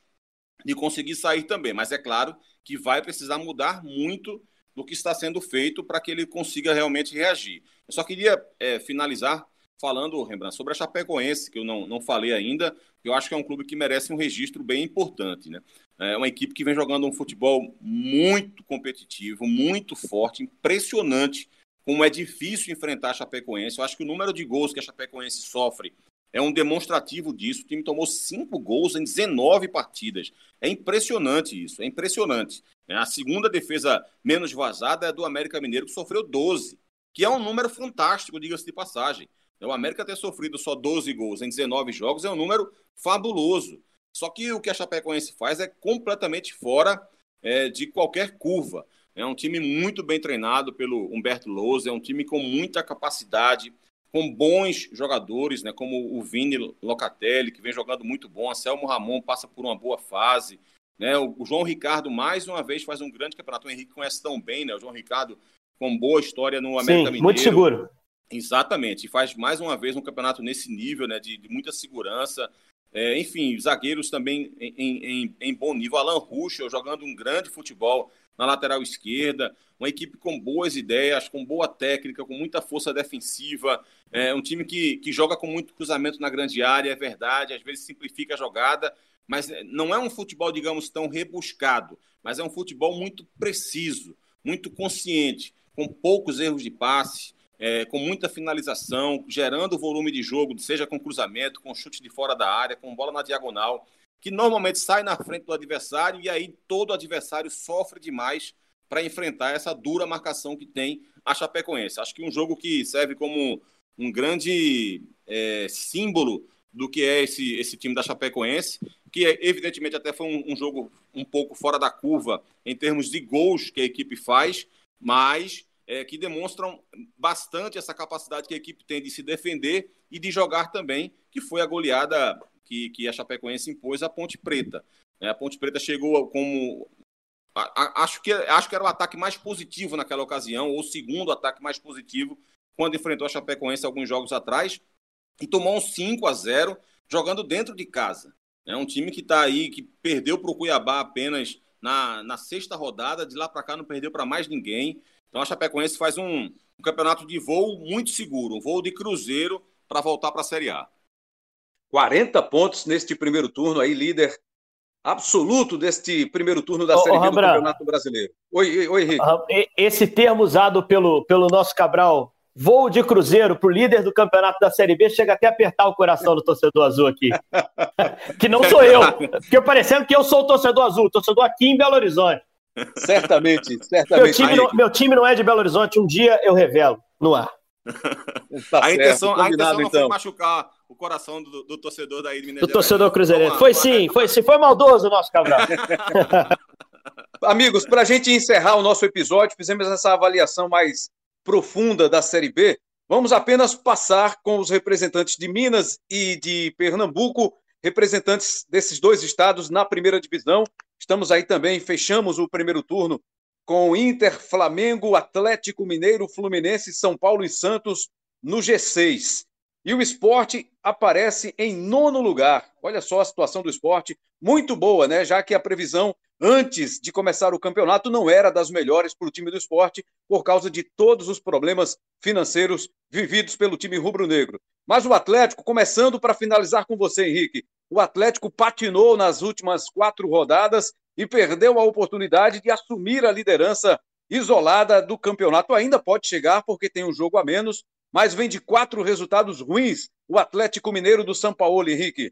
de conseguir sair também, mas é claro que vai precisar mudar muito do que está sendo feito para que ele consiga realmente reagir. Eu só queria é, finalizar falando, Rembrandt, sobre a Chapecoense, que eu não, não falei ainda, eu acho que é um clube que merece um registro bem importante. Né? É uma equipe que vem jogando um futebol muito competitivo, muito forte, impressionante como é difícil enfrentar a Chapecoense. Eu acho que o número de gols que a Chapecoense sofre é um demonstrativo disso. O time tomou cinco gols em 19 partidas. É impressionante isso, é impressionante. É, a segunda defesa menos vazada é do América Mineiro, que sofreu 12, que é um número fantástico, diga-se de passagem. O América ter sofrido só 12 gols em 19 jogos é um número fabuloso. Só que o que a Chapecoense faz é completamente fora é, de qualquer curva. É um time muito bem treinado pelo Humberto Lousa, é um time com muita capacidade, com bons jogadores, né, como o Vini Locatelli, que vem jogando muito bom, a Selmo Ramon passa por uma boa fase, né, o João Ricardo mais uma vez faz um grande campeonato, o Henrique conhece tão bem, né, o João Ricardo com boa história no América Sim, Mineiro. muito seguro. Exatamente, e faz mais uma vez um campeonato nesse nível, né, de, de muita segurança. É, enfim, zagueiros também em, em, em, bom nível. Alan Ruschel jogando um grande futebol na lateral esquerda. Uma equipe com boas ideias, com boa técnica, com muita força defensiva. É um time que, que joga com muito cruzamento na grande área, é verdade. Às vezes simplifica a jogada, mas não é um futebol, digamos, tão rebuscado. Mas é um futebol muito preciso, muito consciente, com poucos erros de passe é, com muita finalização, gerando volume de jogo, seja com cruzamento, com chute de fora da área, com bola na diagonal, que normalmente sai na frente do adversário e aí todo adversário sofre demais para enfrentar essa dura marcação que tem a Chapecoense. Acho que um jogo que serve como um grande é, símbolo do que é esse, esse time da Chapecoense, que é, evidentemente até foi um, um jogo um pouco fora da curva em termos de gols que a equipe faz, mas é, que demonstram bastante essa capacidade que a equipe tem de se defender e de jogar também, que foi a goleada que, que a Chapecoense impôs à Ponte Preta. É, a Ponte Preta chegou como. A, a, acho, que, acho que era o ataque mais positivo naquela ocasião, ou o segundo ataque mais positivo, quando enfrentou a Chapecoense alguns jogos atrás, e tomou um 5 a 0 jogando dentro de casa. É um time que está aí, que perdeu para o Cuiabá apenas na, na sexta rodada, de lá para cá não perdeu para mais ninguém. Então a Chapecoense faz um, um campeonato de voo muito seguro, um voo de cruzeiro para voltar para a Série A. 40 pontos neste primeiro turno, aí líder absoluto deste primeiro turno da Série B do Campeonato Brasileiro. Oi, oi, Henrique. Esse termo usado pelo, pelo nosso Cabral, voo de cruzeiro para o líder do campeonato da Série B, chega até a apertar o coração do torcedor azul aqui. que não sou eu. Fiquei parecendo que eu sou o torcedor azul, torcedor aqui em Belo Horizonte. Certamente, certamente. Meu time, não, meu time não é de Belo Horizonte, um dia eu revelo no ar. Tá a intenção, a intenção não então. foi machucar o coração do, do torcedor da Ilha Do torcedor cruzeirense. Foi sim, foi sim. Foi maldoso o nosso Cabral. Amigos, para a gente encerrar o nosso episódio, fizemos essa avaliação mais profunda da Série B. Vamos apenas passar com os representantes de Minas e de Pernambuco, representantes desses dois estados na primeira divisão, Estamos aí também, fechamos o primeiro turno com Inter, Flamengo, Atlético Mineiro, Fluminense, São Paulo e Santos no G6. e o esporte aparece em nono lugar. Olha só a situação do esporte, muito boa, né? Já que a previsão antes de começar o campeonato não era das melhores para o time do esporte, por causa de todos os problemas financeiros vividos pelo time rubro-negro. Mas o Atlético, começando para finalizar com você, Henrique, o Atlético patinou nas últimas quatro rodadas e perdeu a oportunidade de assumir a liderança isolada do campeonato. Ainda pode chegar porque tem um jogo a menos, mas vem de quatro resultados ruins. O Atlético Mineiro do São Paulo, Henrique.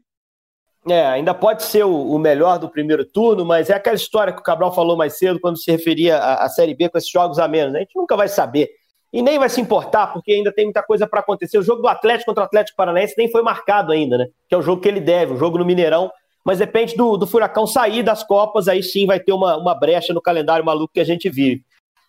É, ainda pode ser o, melhor do primeiro turno, mas é aquela história que o Cabral falou mais cedo quando se referia à, à Série B com esses jogos a menos. Né? A gente nunca vai saber. E nem vai se importar, porque ainda tem muita coisa para acontecer. O jogo do Atlético contra o Atlético Paranaense nem foi marcado ainda, né? Que é o jogo que ele deve, o jogo no Mineirão. Mas depende do, do Furacão sair das Copas, aí sim vai ter uma, uma brecha no calendário maluco que a gente vive.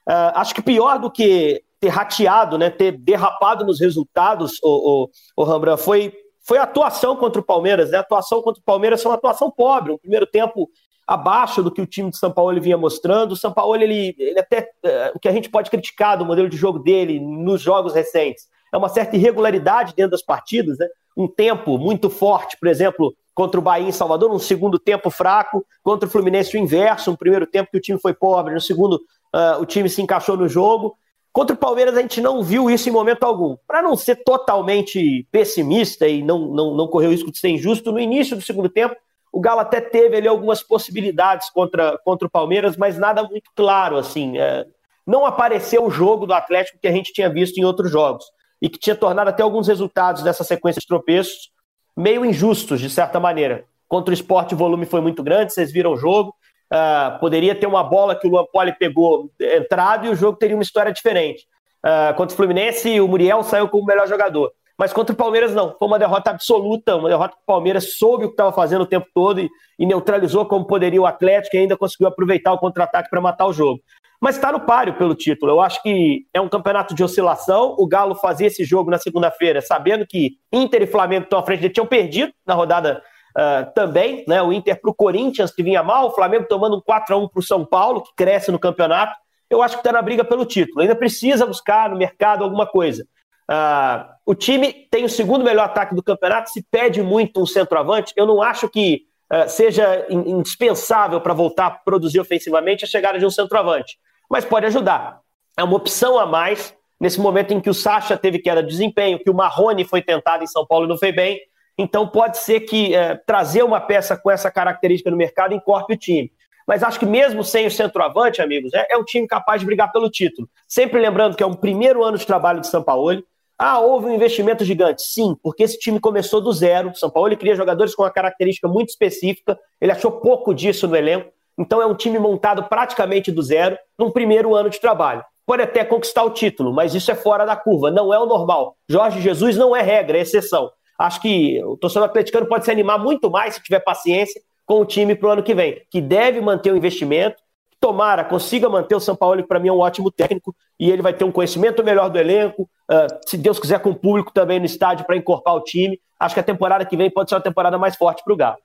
Uh, acho que pior do que ter rateado, né, ter derrapado nos resultados, o, o, o Rambran, foi, foi a atuação contra o Palmeiras. Né? A atuação contra o Palmeiras foi uma atuação pobre, um primeiro tempo abaixo do que o time de São Paulo vinha mostrando. O São Paulo, ele, ele até. É, o que a gente pode criticar do modelo de jogo dele nos jogos recentes é uma certa irregularidade dentro das partidas, né? Um tempo muito forte, por exemplo, contra o Bahia em Salvador, um segundo tempo fraco, contra o Fluminense o inverso, um primeiro tempo que o time foi pobre, no segundo uh, o time se encaixou no jogo. Contra o Palmeiras a gente não viu isso em momento algum. Para não ser totalmente pessimista e não, não, não correr o risco de ser injusto, no início do segundo tempo o Galo até teve ali algumas possibilidades contra, contra o Palmeiras, mas nada muito claro, assim. É, não apareceu o jogo do Atlético que a gente tinha visto em outros jogos e que tinha tornado até alguns resultados dessa sequência de tropeços meio injustos, de certa maneira. Contra o esporte, o volume foi muito grande, vocês viram o jogo. Uh, poderia ter uma bola que o Luan Poli pegou entrado e o jogo teria uma história diferente. Uh, contra o Fluminense, o Muriel saiu como o melhor jogador. Mas contra o Palmeiras, não. Foi uma derrota absoluta, uma derrota que o Palmeiras soube o que estava fazendo o tempo todo e, e, neutralizou como poderia o Atlético e ainda conseguiu aproveitar o contra-ataque para matar o jogo. Mas está no páreo pelo título. Eu acho que é um campeonato de oscilação. O Galo fazia esse jogo na segunda-feira, sabendo que Inter e Flamengo estão à frente, eles tinham perdido na rodada uh, também. Né? O Inter para o Corinthians, que vinha mal, o Flamengo tomando um 4x1 para o São Paulo, que cresce no campeonato. Eu acho que está na briga pelo título. Ainda precisa buscar no mercado alguma coisa. Uh, o time tem o segundo melhor ataque do campeonato, se pede muito um centroavante. Eu não acho que uh, seja indispensável para voltar a produzir ofensivamente a chegada de um centroavante, mas pode ajudar. É uma opção a mais nesse momento em que o Sacha teve queda de desempenho, que o Marrone foi tentado em São Paulo e não foi bem. Então pode ser que uh, trazer uma peça com essa característica no mercado encorpe o time. Mas acho que mesmo sem o centroavante, amigos, é, é um time capaz de brigar pelo título. Sempre lembrando que é um primeiro ano de trabalho de São Paulo ah, houve um investimento gigante. Sim, porque esse time começou do zero. São Paulo queria jogadores com uma característica muito específica. Ele achou pouco disso no elenco. Então é um time montado praticamente do zero num primeiro ano de trabalho. Pode até conquistar o título, mas isso é fora da curva, não é o normal. Jorge Jesus não é regra, é exceção. Acho que o torcedor atleticano pode se animar muito mais se tiver paciência com o time para o ano que vem, que deve manter o investimento, tomara, consiga manter o São Paulo, que para mim é um ótimo técnico, e ele vai ter um conhecimento melhor do elenco, uh, se Deus quiser, com o público também no estádio para encorpar o time. Acho que a temporada que vem pode ser uma temporada mais forte para o Galo.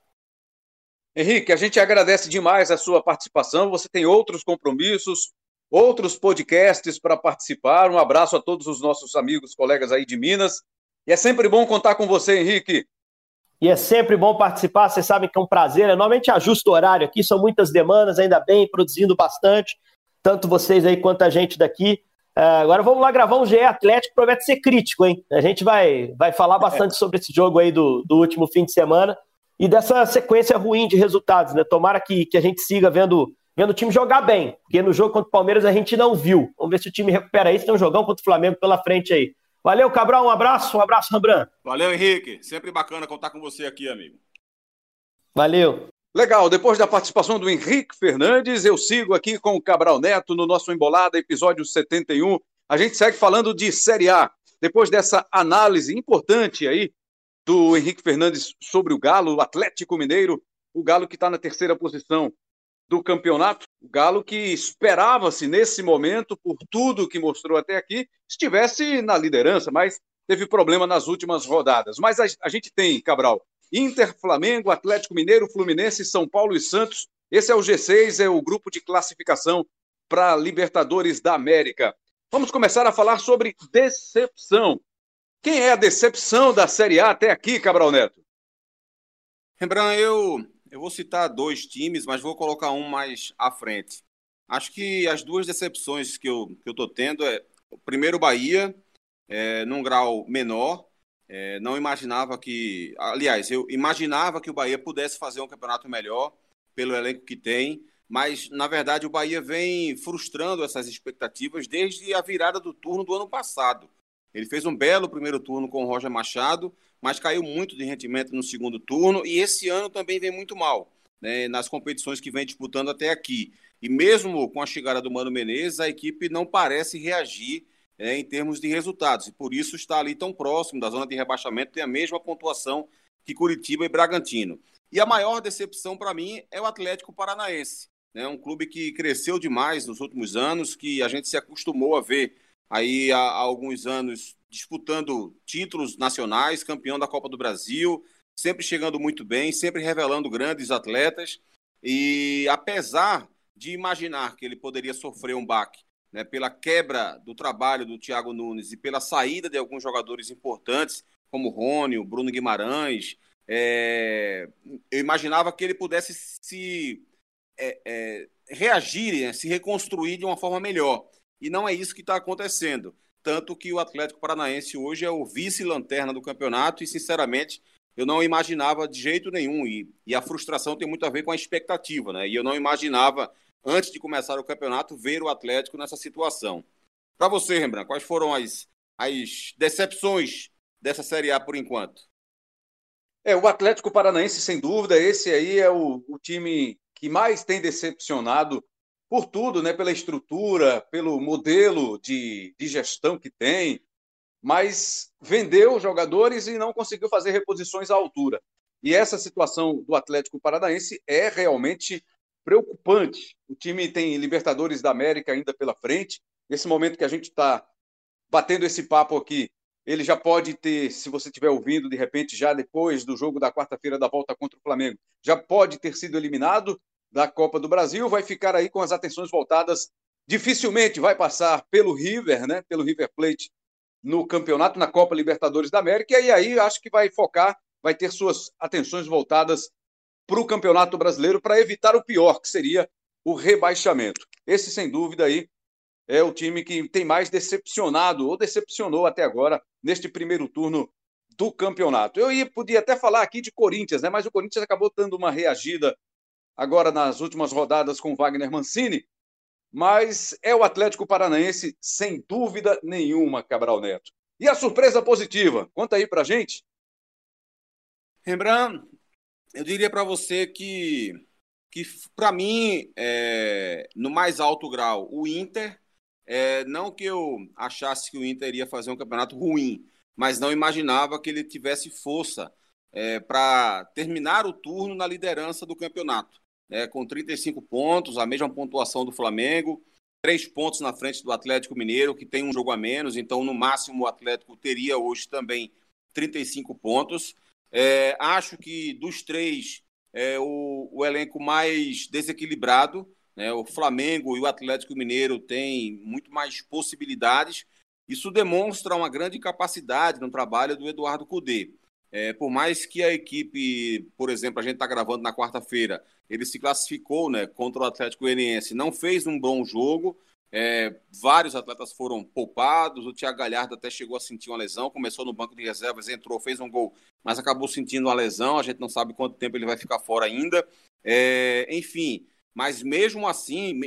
Henrique, a gente agradece demais a sua participação. Você tem outros compromissos, outros podcasts para participar. Um abraço a todos os nossos amigos, colegas aí de Minas. E é sempre bom contar com você, Henrique. E é sempre bom participar, vocês sabem que é um prazer. Eu normalmente ajusto o horário aqui, são muitas demandas, ainda bem, produzindo bastante, tanto vocês aí quanto a gente daqui. Uh, agora vamos lá gravar um GE Atlético, promete ser crítico, hein? A gente vai, vai falar bastante sobre esse jogo aí do, do último fim de semana e dessa sequência ruim de resultados, né? Tomara que, que a gente siga vendo, vendo o time jogar bem, porque no jogo contra o Palmeiras a gente não viu. Vamos ver se o time recupera isso, tem um jogão contra o Flamengo pela frente aí. Valeu, Cabral, um abraço, um abraço, Rambran. Valeu, Henrique. Sempre bacana contar com você aqui, amigo. Valeu. Legal, depois da participação do Henrique Fernandes, eu sigo aqui com o Cabral Neto no nosso Embolada, episódio 71. A gente segue falando de Série A. Depois dessa análise importante aí do Henrique Fernandes sobre o Galo, o Atlético Mineiro, o Galo que está na terceira posição do campeonato. O Galo que esperava-se nesse momento, por tudo que mostrou até aqui, estivesse na liderança, mas teve problema nas últimas rodadas. Mas a, a gente tem, Cabral, Inter, Flamengo, Atlético Mineiro, Fluminense, São Paulo e Santos. Esse é o G6, é o grupo de classificação para Libertadores da América. Vamos começar a falar sobre decepção. Quem é a decepção da Série A até aqui, Cabral Neto? Rembrandt, eu, eu vou citar dois times, mas vou colocar um mais à frente. Acho que as duas decepções que eu estou que eu tendo é, o primeiro, Bahia, é, num grau menor, é, não imaginava que. Aliás, eu imaginava que o Bahia pudesse fazer um campeonato melhor pelo elenco que tem, mas na verdade o Bahia vem frustrando essas expectativas desde a virada do turno do ano passado. Ele fez um belo primeiro turno com o Roger Machado, mas caiu muito de rendimento no segundo turno e esse ano também vem muito mal né, nas competições que vem disputando até aqui. E mesmo com a chegada do Mano Menezes, a equipe não parece reagir é, em termos de resultados. E por isso está ali tão próximo da zona de rebaixamento, tem a mesma pontuação que Curitiba e Bragantino. E a maior decepção para mim é o Atlético Paranaense. Né? um clube que cresceu demais nos últimos anos, que a gente se acostumou a ver aí há, há alguns anos disputando títulos nacionais, campeão da Copa do Brasil, sempre chegando muito bem, sempre revelando grandes atletas. E apesar de imaginar que ele poderia sofrer um baque né, pela quebra do trabalho do Thiago Nunes e pela saída de alguns jogadores importantes, como Rony, o Bruno Guimarães, é, eu imaginava que ele pudesse se é, é, reagir, né, se reconstruir de uma forma melhor. E não é isso que está acontecendo. Tanto que o Atlético Paranaense hoje é o vice-lanterna do campeonato e, sinceramente, eu não imaginava de jeito nenhum. E, e a frustração tem muito a ver com a expectativa, né? E eu não imaginava antes de começar o campeonato, ver o Atlético nessa situação. Para você, Rembrandt, quais foram as, as decepções dessa Série A por enquanto? É, o Atlético Paranaense, sem dúvida, esse aí é o, o time que mais tem decepcionado por tudo, né? Pela estrutura, pelo modelo de, de gestão que tem, mas vendeu jogadores e não conseguiu fazer reposições à altura. E essa situação do Atlético Paranaense é realmente preocupante. O time tem Libertadores da América ainda pela frente. Nesse momento que a gente está batendo esse papo aqui, ele já pode ter, se você estiver ouvindo, de repente, já depois do jogo da quarta-feira da volta contra o Flamengo, já pode ter sido eliminado da Copa do Brasil, vai ficar aí com as atenções voltadas. Dificilmente vai passar pelo River, né? Pelo River Plate no campeonato, na Copa Libertadores da América, e aí acho que vai focar, vai ter suas atenções voltadas para o Campeonato Brasileiro para evitar o pior, que seria o rebaixamento. Esse, sem dúvida, aí é o time que tem mais decepcionado, ou decepcionou até agora, neste primeiro turno do campeonato. Eu ia, podia até falar aqui de Corinthians, né? mas o Corinthians acabou dando uma reagida agora nas últimas rodadas com Wagner Mancini, mas é o Atlético Paranaense, sem dúvida nenhuma, Cabral Neto. E a surpresa positiva? Conta aí pra gente. Rembrandt, eu diria para você que, que para mim, é, no mais alto grau, o Inter, é, não que eu achasse que o Inter iria fazer um campeonato ruim, mas não imaginava que ele tivesse força é, para terminar o turno na liderança do campeonato. É, com 35 pontos, a mesma pontuação do Flamengo, três pontos na frente do Atlético Mineiro, que tem um jogo a menos, então no máximo o Atlético teria hoje também 35 pontos. É, acho que dos três, é o, o elenco mais desequilibrado. Né? O Flamengo e o Atlético Mineiro têm muito mais possibilidades. Isso demonstra uma grande capacidade no trabalho do Eduardo Cudê. É, por mais que a equipe, por exemplo, a gente está gravando na quarta-feira, ele se classificou né, contra o Atlético Goianiense, não fez um bom jogo, é, vários atletas foram poupados. O Thiago Galhardo até chegou a sentir uma lesão, começou no banco de reservas, entrou, fez um gol, mas acabou sentindo uma lesão. A gente não sabe quanto tempo ele vai ficar fora ainda. É, enfim, mas mesmo assim,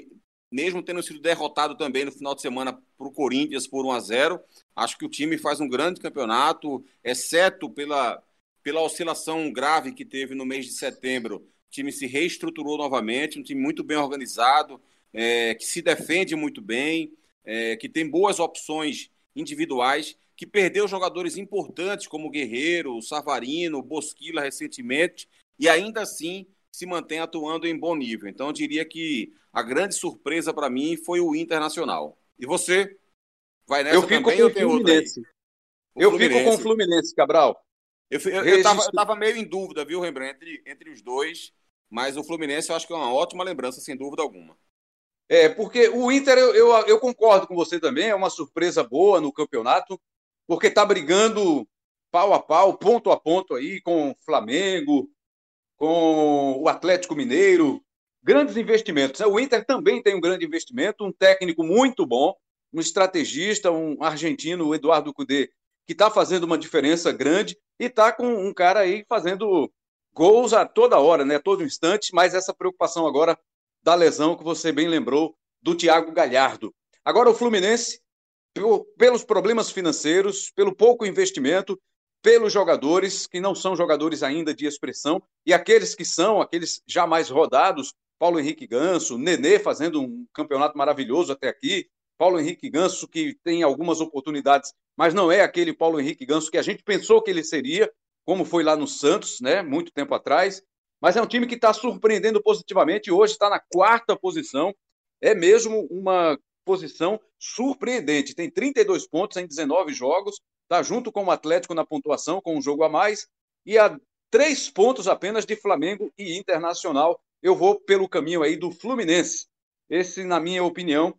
mesmo tendo sido derrotado também no final de semana para o Corinthians por 1 a 0 acho que o time faz um grande campeonato, exceto pela, pela oscilação grave que teve no mês de setembro. O time se reestruturou novamente, um time muito bem organizado é, que se defende muito bem, é, que tem boas opções individuais, que perdeu jogadores importantes como Guerreiro, Savarino, Bosquila recentemente, e ainda assim se mantém atuando em bom nível. Então eu diria que a grande surpresa para mim foi o Internacional. E você? Vai nessa eu fico também com o Fluminense. eu Fluminense. fico com o Fluminense, Cabral. Eu, eu, eu, tava, eu, tava, meio em dúvida, viu, Rembrandt, entre, entre os dois, mas o Fluminense eu acho que é uma ótima lembrança, sem dúvida alguma. É, porque o Inter, eu, eu, eu, concordo com você também, é uma surpresa boa no campeonato, porque está brigando pau a pau, ponto a ponto aí com o Flamengo, com o Atlético Mineiro. Grandes investimentos. O Inter também tem um grande investimento, um técnico muito bom, um estrategista, um argentino, o Eduardo Cudê, que está fazendo uma diferença grande e está com um cara aí fazendo gols a toda hora, né? Todo instante, mas essa preocupação agora da lesão que você bem lembrou do Thiago Galhardo. Agora o Fluminense, pelos problemas financeiros, pelo pouco investimento, pelos jogadores que não são jogadores ainda de expressão e aqueles que são, aqueles já mais rodados, Paulo Henrique Ganso, Nenê fazendo um campeonato maravilhoso até aqui, Paulo Henrique Ganso que tem algumas oportunidades, mas não é aquele Paulo Henrique Ganso que a gente pensou que ele seria, como foi lá no Santos, né, muito tempo atrás. Mas é um time que está surpreendendo positivamente hoje está na quarta posição. É mesmo uma posição surpreendente. Tem 32 pontos em 19 jogos, está junto com o Atlético na pontuação, com um jogo a mais, e a três pontos apenas de Flamengo e Internacional. Eu vou pelo caminho aí do Fluminense. Esse, na minha opinião,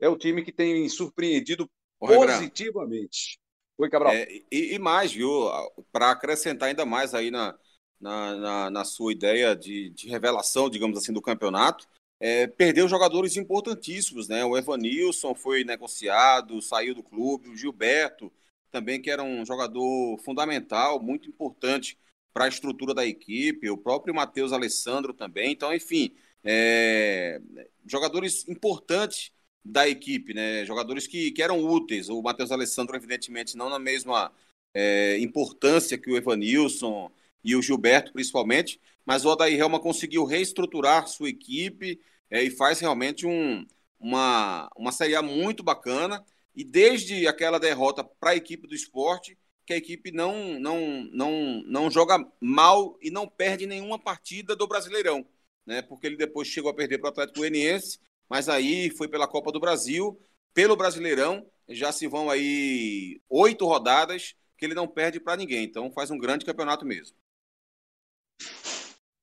é o time que tem surpreendido positivamente. Oi, Cabral. É, e, e, mais, viu? Para acrescentar ainda mais aí na, na, na, na sua ideia de, de, revelação, digamos assim, do campeonato, é, perdeu jogadores importantíssimos, né? O Evanilson foi negociado, saiu do clube, o Gilberto também, que era um jogador fundamental, muito importante para a estrutura da equipe, o próprio Matheus Alessandro também. Então, enfim, é, jogadores importantes da equipe, né? Jogadores que, que eram úteis. O Matheus Alessandro, evidentemente, não na mesma é, importância que o Evanilson e o Gilberto, principalmente, mas o Odair Helma conseguiu reestruturar sua equipe é, e faz realmente um, uma, uma Série A muito bacana. E desde aquela derrota para a equipe do esporte, que a equipe não, não, não, não joga mal e não perde nenhuma partida do Brasileirão. Né? Porque ele depois chegou a perder para o Atlético Goianiense, mas aí foi pela Copa do Brasil, pelo Brasileirão, já se vão aí oito rodadas que ele não perde para ninguém. Então faz um grande campeonato mesmo.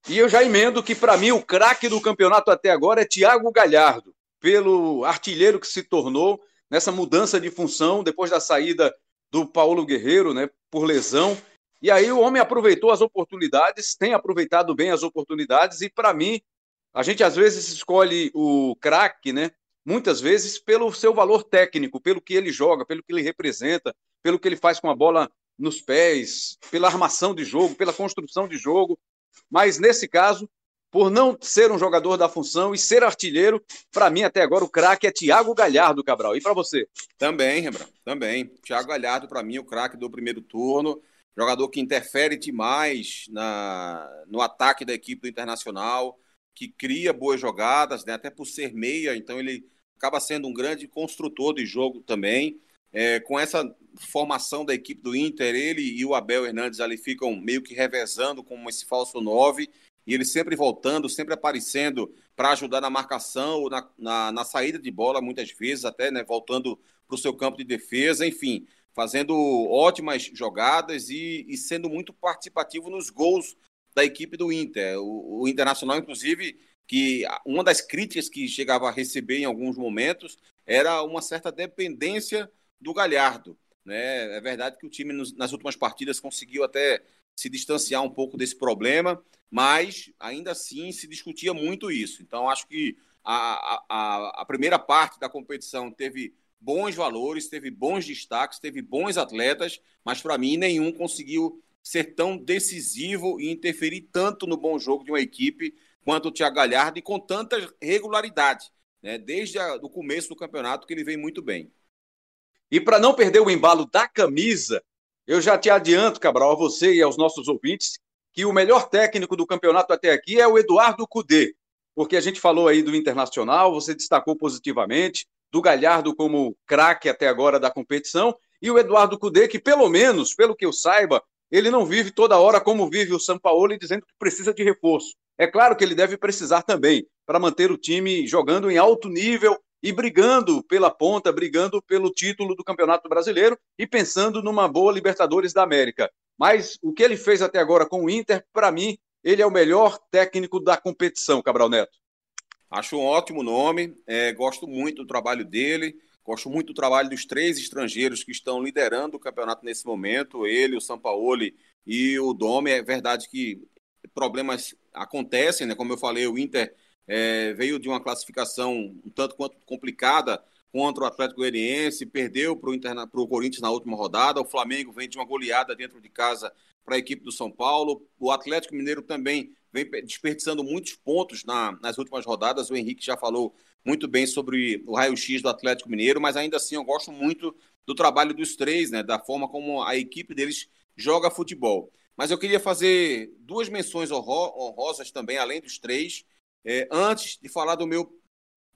E eu já emendo que, para mim, o craque do campeonato até agora é Thiago Galhardo, pelo artilheiro que se tornou nessa mudança de função depois da saída do Paulo Guerreiro, né, por lesão. E aí o homem aproveitou as oportunidades, tem aproveitado bem as oportunidades, e para mim, a gente às vezes escolhe o craque, né? Muitas vezes pelo seu valor técnico, pelo que ele joga, pelo que ele representa, pelo que ele faz com a bola nos pés, pela armação de jogo, pela construção de jogo. Mas nesse caso, por não ser um jogador da função e ser artilheiro, para mim até agora o craque é Thiago Galhardo, Cabral. E para você? Também, Rembrandt, também. Thiago Galhardo, para mim, o craque do primeiro turno. Jogador que interfere demais na, no ataque da equipe do Internacional, que cria boas jogadas, né? até por ser meia, então ele acaba sendo um grande construtor de jogo também. É, com essa formação da equipe do Inter, ele e o Abel Hernandes ali ficam meio que revezando como esse falso 9, e ele sempre voltando, sempre aparecendo para ajudar na marcação ou na, na, na, saída de bola, muitas vezes, até né, voltando para o seu campo de defesa, enfim, fazendo ótimas jogadas e, e, sendo muito participativo nos gols da equipe do Inter. O, o Internacional, inclusive, que uma das críticas que chegava a receber em alguns momentos era uma certa dependência do Galhardo. Né? É verdade que o time nas últimas partidas conseguiu até se distanciar um pouco desse problema, mas ainda assim se discutia muito isso. Então, acho que a, a, a primeira parte da competição teve bons valores, teve bons destaques, teve bons atletas, mas para mim nenhum conseguiu ser tão decisivo e interferir tanto no bom jogo de uma equipe quanto o Thiago Galhardo e com tanta regularidade, né? desde o começo do campeonato que ele vem muito bem. E para não perder o embalo da camisa, eu já te adianto, Cabral, a você e aos nossos ouvintes, que o melhor técnico do campeonato até aqui é o Eduardo Cudê, porque a gente falou aí do Internacional, você destacou positivamente, do Galhardo como craque até agora da competição, e o Eduardo Cudê, que pelo menos, pelo que eu saiba, ele não vive toda hora como vive o São Paulo, dizendo que precisa de reforço. É claro que ele deve precisar também, para manter o time jogando em alto nível e brigando pela ponta, brigando pelo título do Campeonato Brasileiro e pensando numa boa Libertadores da América. Mas o que ele fez até agora com o Inter, para mim, ele é o melhor técnico da competição, Cabral Neto. Acho um ótimo nome, é, gosto muito do trabalho dele. Gosto muito do trabalho dos três estrangeiros que estão liderando o campeonato nesse momento, ele, o Sampaoli e o Dome. É verdade que problemas acontecem, né? Como eu falei, o Inter é, veio de uma classificação um tanto quanto complicada contra o Atlético Goianiense, perdeu para o Corinthians na última rodada. O Flamengo vem de uma goleada dentro de casa para a equipe do São Paulo. O Atlético Mineiro também vem desperdiçando muitos pontos na, nas últimas rodadas. O Henrique já falou muito bem sobre o raio-x do Atlético Mineiro, mas ainda assim eu gosto muito do trabalho dos três, né, da forma como a equipe deles joga futebol. Mas eu queria fazer duas menções honrosas também, além dos três, é, antes de falar do meu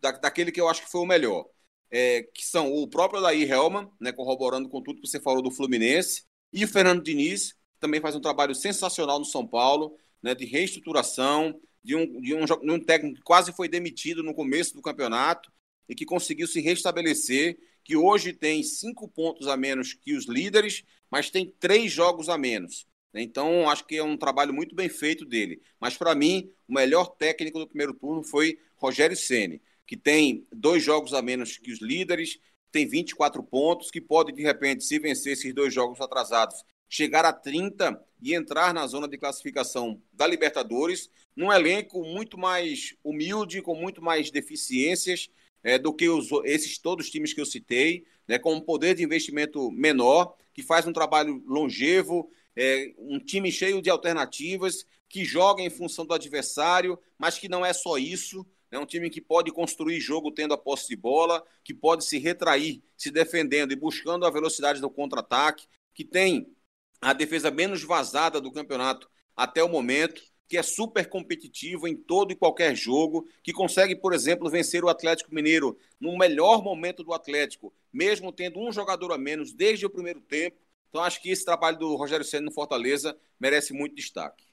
da, daquele que eu acho que foi o melhor, é, que são o próprio Daí Helman, né, corroborando com tudo que você falou do Fluminense, e o Fernando Diniz, que também faz um trabalho sensacional no São Paulo, né, de reestruturação, de um, de, um, de um técnico que quase foi demitido no começo do campeonato e que conseguiu se restabelecer, que hoje tem cinco pontos a menos que os líderes, mas tem três jogos a menos. Então, acho que é um trabalho muito bem feito dele. Mas, para mim, o melhor técnico do primeiro turno foi Rogério Ceni, que tem dois jogos a menos que os líderes, tem 24 pontos, que pode, de repente, se vencer esses dois jogos atrasados, chegar a 30 e entrar na zona de classificação da Libertadores, num elenco muito mais humilde, com muito mais deficiências é, do que os, esses todos os times que eu citei, né, com um poder de investimento menor, que faz um trabalho longevo, é, um time cheio de alternativas, que joga em função do adversário, mas que não é só isso. É um time que pode construir jogo tendo a posse de bola, que pode se retrair, se defendendo e buscando a velocidade do contra-ataque, que tem a defesa menos vazada do campeonato até o momento, que é super competitivo em todo e qualquer jogo, que consegue, por exemplo, vencer o Atlético Mineiro no melhor momento do Atlético, mesmo tendo um jogador a menos desde o primeiro tempo, então, acho que esse trabalho do Rogério Senna no Fortaleza merece muito destaque.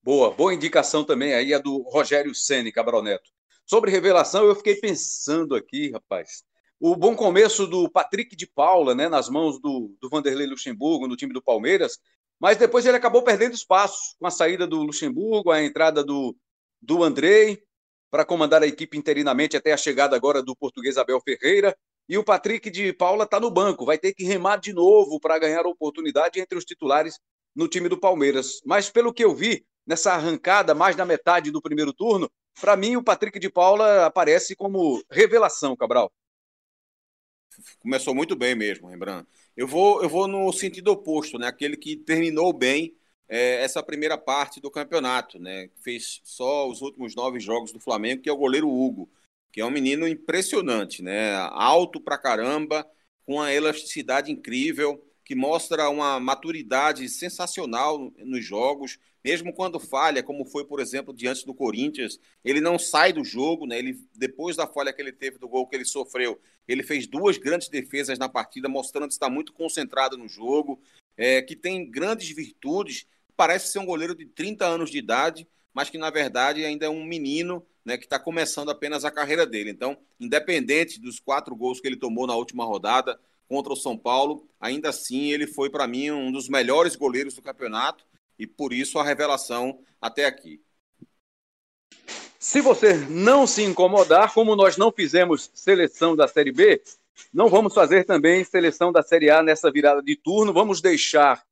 Boa, boa indicação também aí a do Rogério Senna, Cabral Neto. Sobre revelação, eu fiquei pensando aqui, rapaz. O bom começo do Patrick de Paula, né, nas mãos do, do Vanderlei Luxemburgo, no time do Palmeiras, mas depois ele acabou perdendo espaço com a saída do Luxemburgo, a entrada do, do Andrei para comandar a equipe interinamente até a chegada agora do português Abel Ferreira. E o Patrick de Paula está no banco, vai ter que remar de novo para ganhar a oportunidade entre os titulares no time do Palmeiras. Mas pelo que eu vi nessa arrancada, mais da metade do primeiro turno, para mim o Patrick de Paula aparece como revelação, Cabral. Começou muito bem mesmo, Rembrandt. Eu vou, eu vou no sentido oposto, né? Aquele que terminou bem é, essa primeira parte do campeonato, né? Fez só os últimos nove jogos do Flamengo, que é o goleiro Hugo que é um menino impressionante, né? Alto pra caramba, com uma elasticidade incrível, que mostra uma maturidade sensacional nos jogos, mesmo quando falha, como foi, por exemplo, diante do Corinthians, ele não sai do jogo, né? Ele depois da falha que ele teve do gol que ele sofreu, ele fez duas grandes defesas na partida, mostrando que está muito concentrado no jogo, é, que tem grandes virtudes, parece ser um goleiro de 30 anos de idade, mas que na verdade ainda é um menino né, que está começando apenas a carreira dele. Então, independente dos quatro gols que ele tomou na última rodada contra o São Paulo, ainda assim ele foi para mim um dos melhores goleiros do campeonato e por isso a revelação até aqui. Se você não se incomodar, como nós não fizemos seleção da Série B, não vamos fazer também seleção da Série A nessa virada de turno. Vamos deixar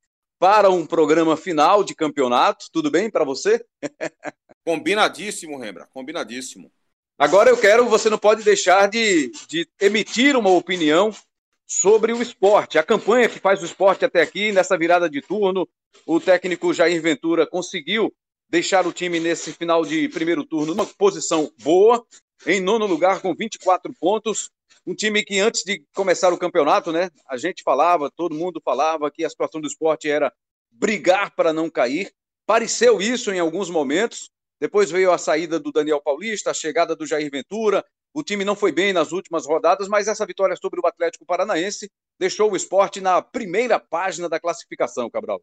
para um programa final de campeonato. Tudo bem para você? Combinadíssimo, Rembra, combinadíssimo. Agora eu quero, você não pode deixar de, de emitir uma opinião sobre o esporte, a campanha que faz o esporte até aqui, nessa virada de turno. O técnico Jair Ventura conseguiu deixar o time nesse final de primeiro turno numa posição boa, em nono lugar com 24 pontos. Um time que antes de começar o campeonato, né, a gente falava, todo mundo falava que a situação do esporte era brigar para não cair. Pareceu isso em alguns momentos, depois veio a saída do Daniel Paulista, a chegada do Jair Ventura. O time não foi bem nas últimas rodadas, mas essa vitória sobre o Atlético Paranaense deixou o esporte na primeira página da classificação, Cabral.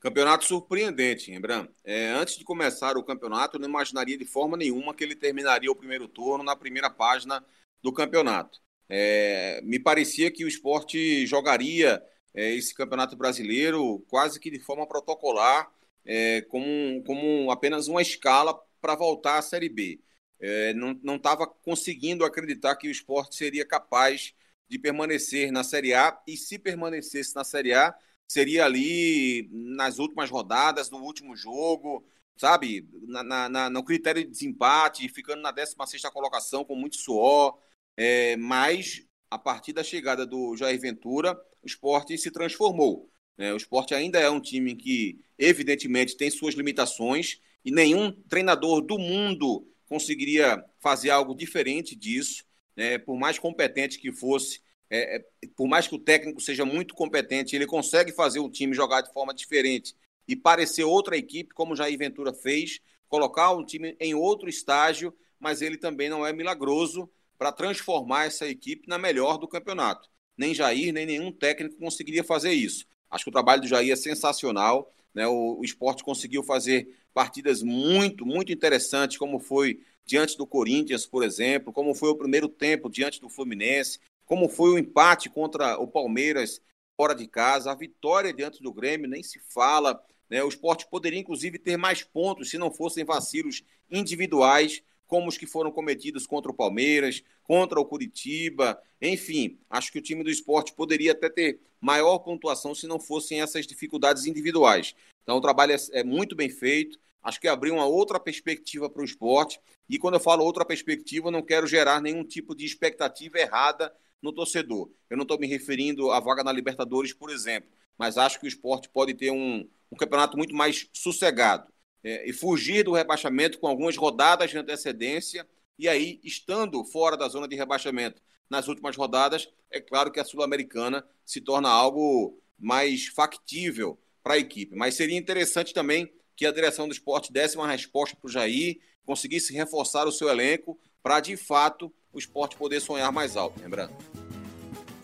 Campeonato surpreendente, Rembrandt. É, antes de começar o campeonato, eu não imaginaria de forma nenhuma que ele terminaria o primeiro turno na primeira página do campeonato. É, me parecia que o esporte jogaria é, esse campeonato brasileiro quase que de forma protocolar, é, como, como apenas uma escala para voltar à Série B. é, não estava conseguindo acreditar que o esporte seria capaz de permanecer na Série A, e se permanecesse na Série A, seria ali nas últimas rodadas, no último jogo, sabe? Na, na, no critério de desempate, ficando na 16 colocação com muito suor. É, mas, a partir da chegada do Jair Ventura, o esporte se transformou. Né? O esporte ainda é um time que, evidentemente, tem suas limitações e nenhum treinador do mundo conseguiria fazer algo diferente disso. Né? Por mais competente que fosse, é, é, por mais que o técnico seja muito competente, ele consegue fazer o time jogar de forma diferente e parecer outra equipe, como Jair Ventura fez, colocar um time em outro estágio, mas ele também não é milagroso para transformar essa equipe na melhor do campeonato. Nem Jair, nem nenhum técnico conseguiria fazer isso. Acho que o trabalho do Jair é sensacional. Né? O, o esporte conseguiu fazer partidas muito, muito interessantes, como foi diante do Corinthians, por exemplo, como foi o primeiro tempo diante do Fluminense, como foi o empate contra o Palmeiras fora de casa, a vitória diante do Grêmio, nem se fala. Né? O esporte poderia, inclusive, ter mais pontos se não fossem vacilos individuais, como os que foram cometidos contra o Palmeiras, contra o Curitiba. Enfim, acho que o time do esporte poderia até ter maior pontuação se não fossem essas dificuldades individuais. Então, o trabalho é, é muito bem feito. Acho que abriu uma outra perspectiva para o esporte. E quando eu falo outra perspectiva, eu não quero gerar nenhum tipo de expectativa errada no torcedor. Eu não estou me referindo à vaga na Libertadores, por exemplo, mas acho que o esporte pode ter um, um campeonato muito mais sossegado é, e fugir do rebaixamento com algumas rodadas de antecedência. E aí, estando fora da zona de rebaixamento nas últimas rodadas, é claro que a Sul-Americana se torna algo mais factível para a equipe. Mas seria interessante também que a direção do esporte desse uma resposta para o Jair, conseguisse reforçar o seu elenco para, de fato, o esporte poder sonhar mais alto, lembrando.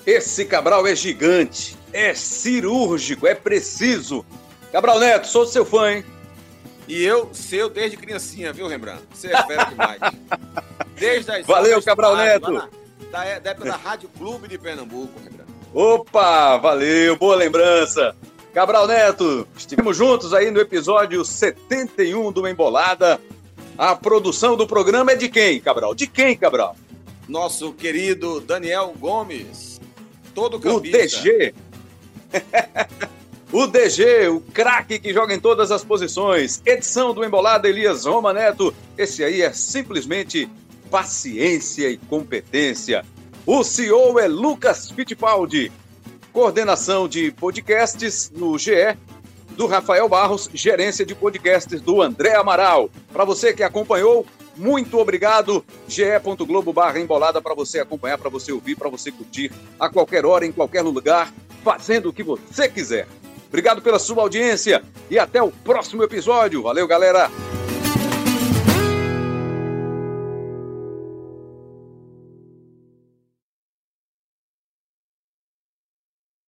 Esse Cabral é gigante, é cirúrgico, é preciso. Cabral Neto, sou seu fã, hein? E eu, seu desde criancinha, viu, Rembrandt? Você é fera demais. Desde as Valeu, Cabral Neto. Na, da, da época da Rádio Clube de Pernambuco, Rembrandt. Opa, valeu, boa lembrança. Cabral Neto, estivemos juntos aí no episódio 71 do Embolada. A produção do programa é de quem, Cabral? De quem, Cabral? Nosso querido Daniel Gomes, todo campista. O DG. o DG, o craque que joga em todas as posições. Edição do Embolada Elias Roma Neto. Esse aí é simplesmente paciência e competência. O CEO é Lucas Fittipaldi. Coordenação de podcasts no GE do Rafael Barros, gerência de podcasts do André Amaral. Para você que acompanhou, muito obrigado. ge.globo barra embolada para você acompanhar, para você ouvir, para você curtir a qualquer hora, em qualquer lugar, fazendo o que você quiser. Obrigado pela sua audiência e até o próximo episódio. Valeu, galera!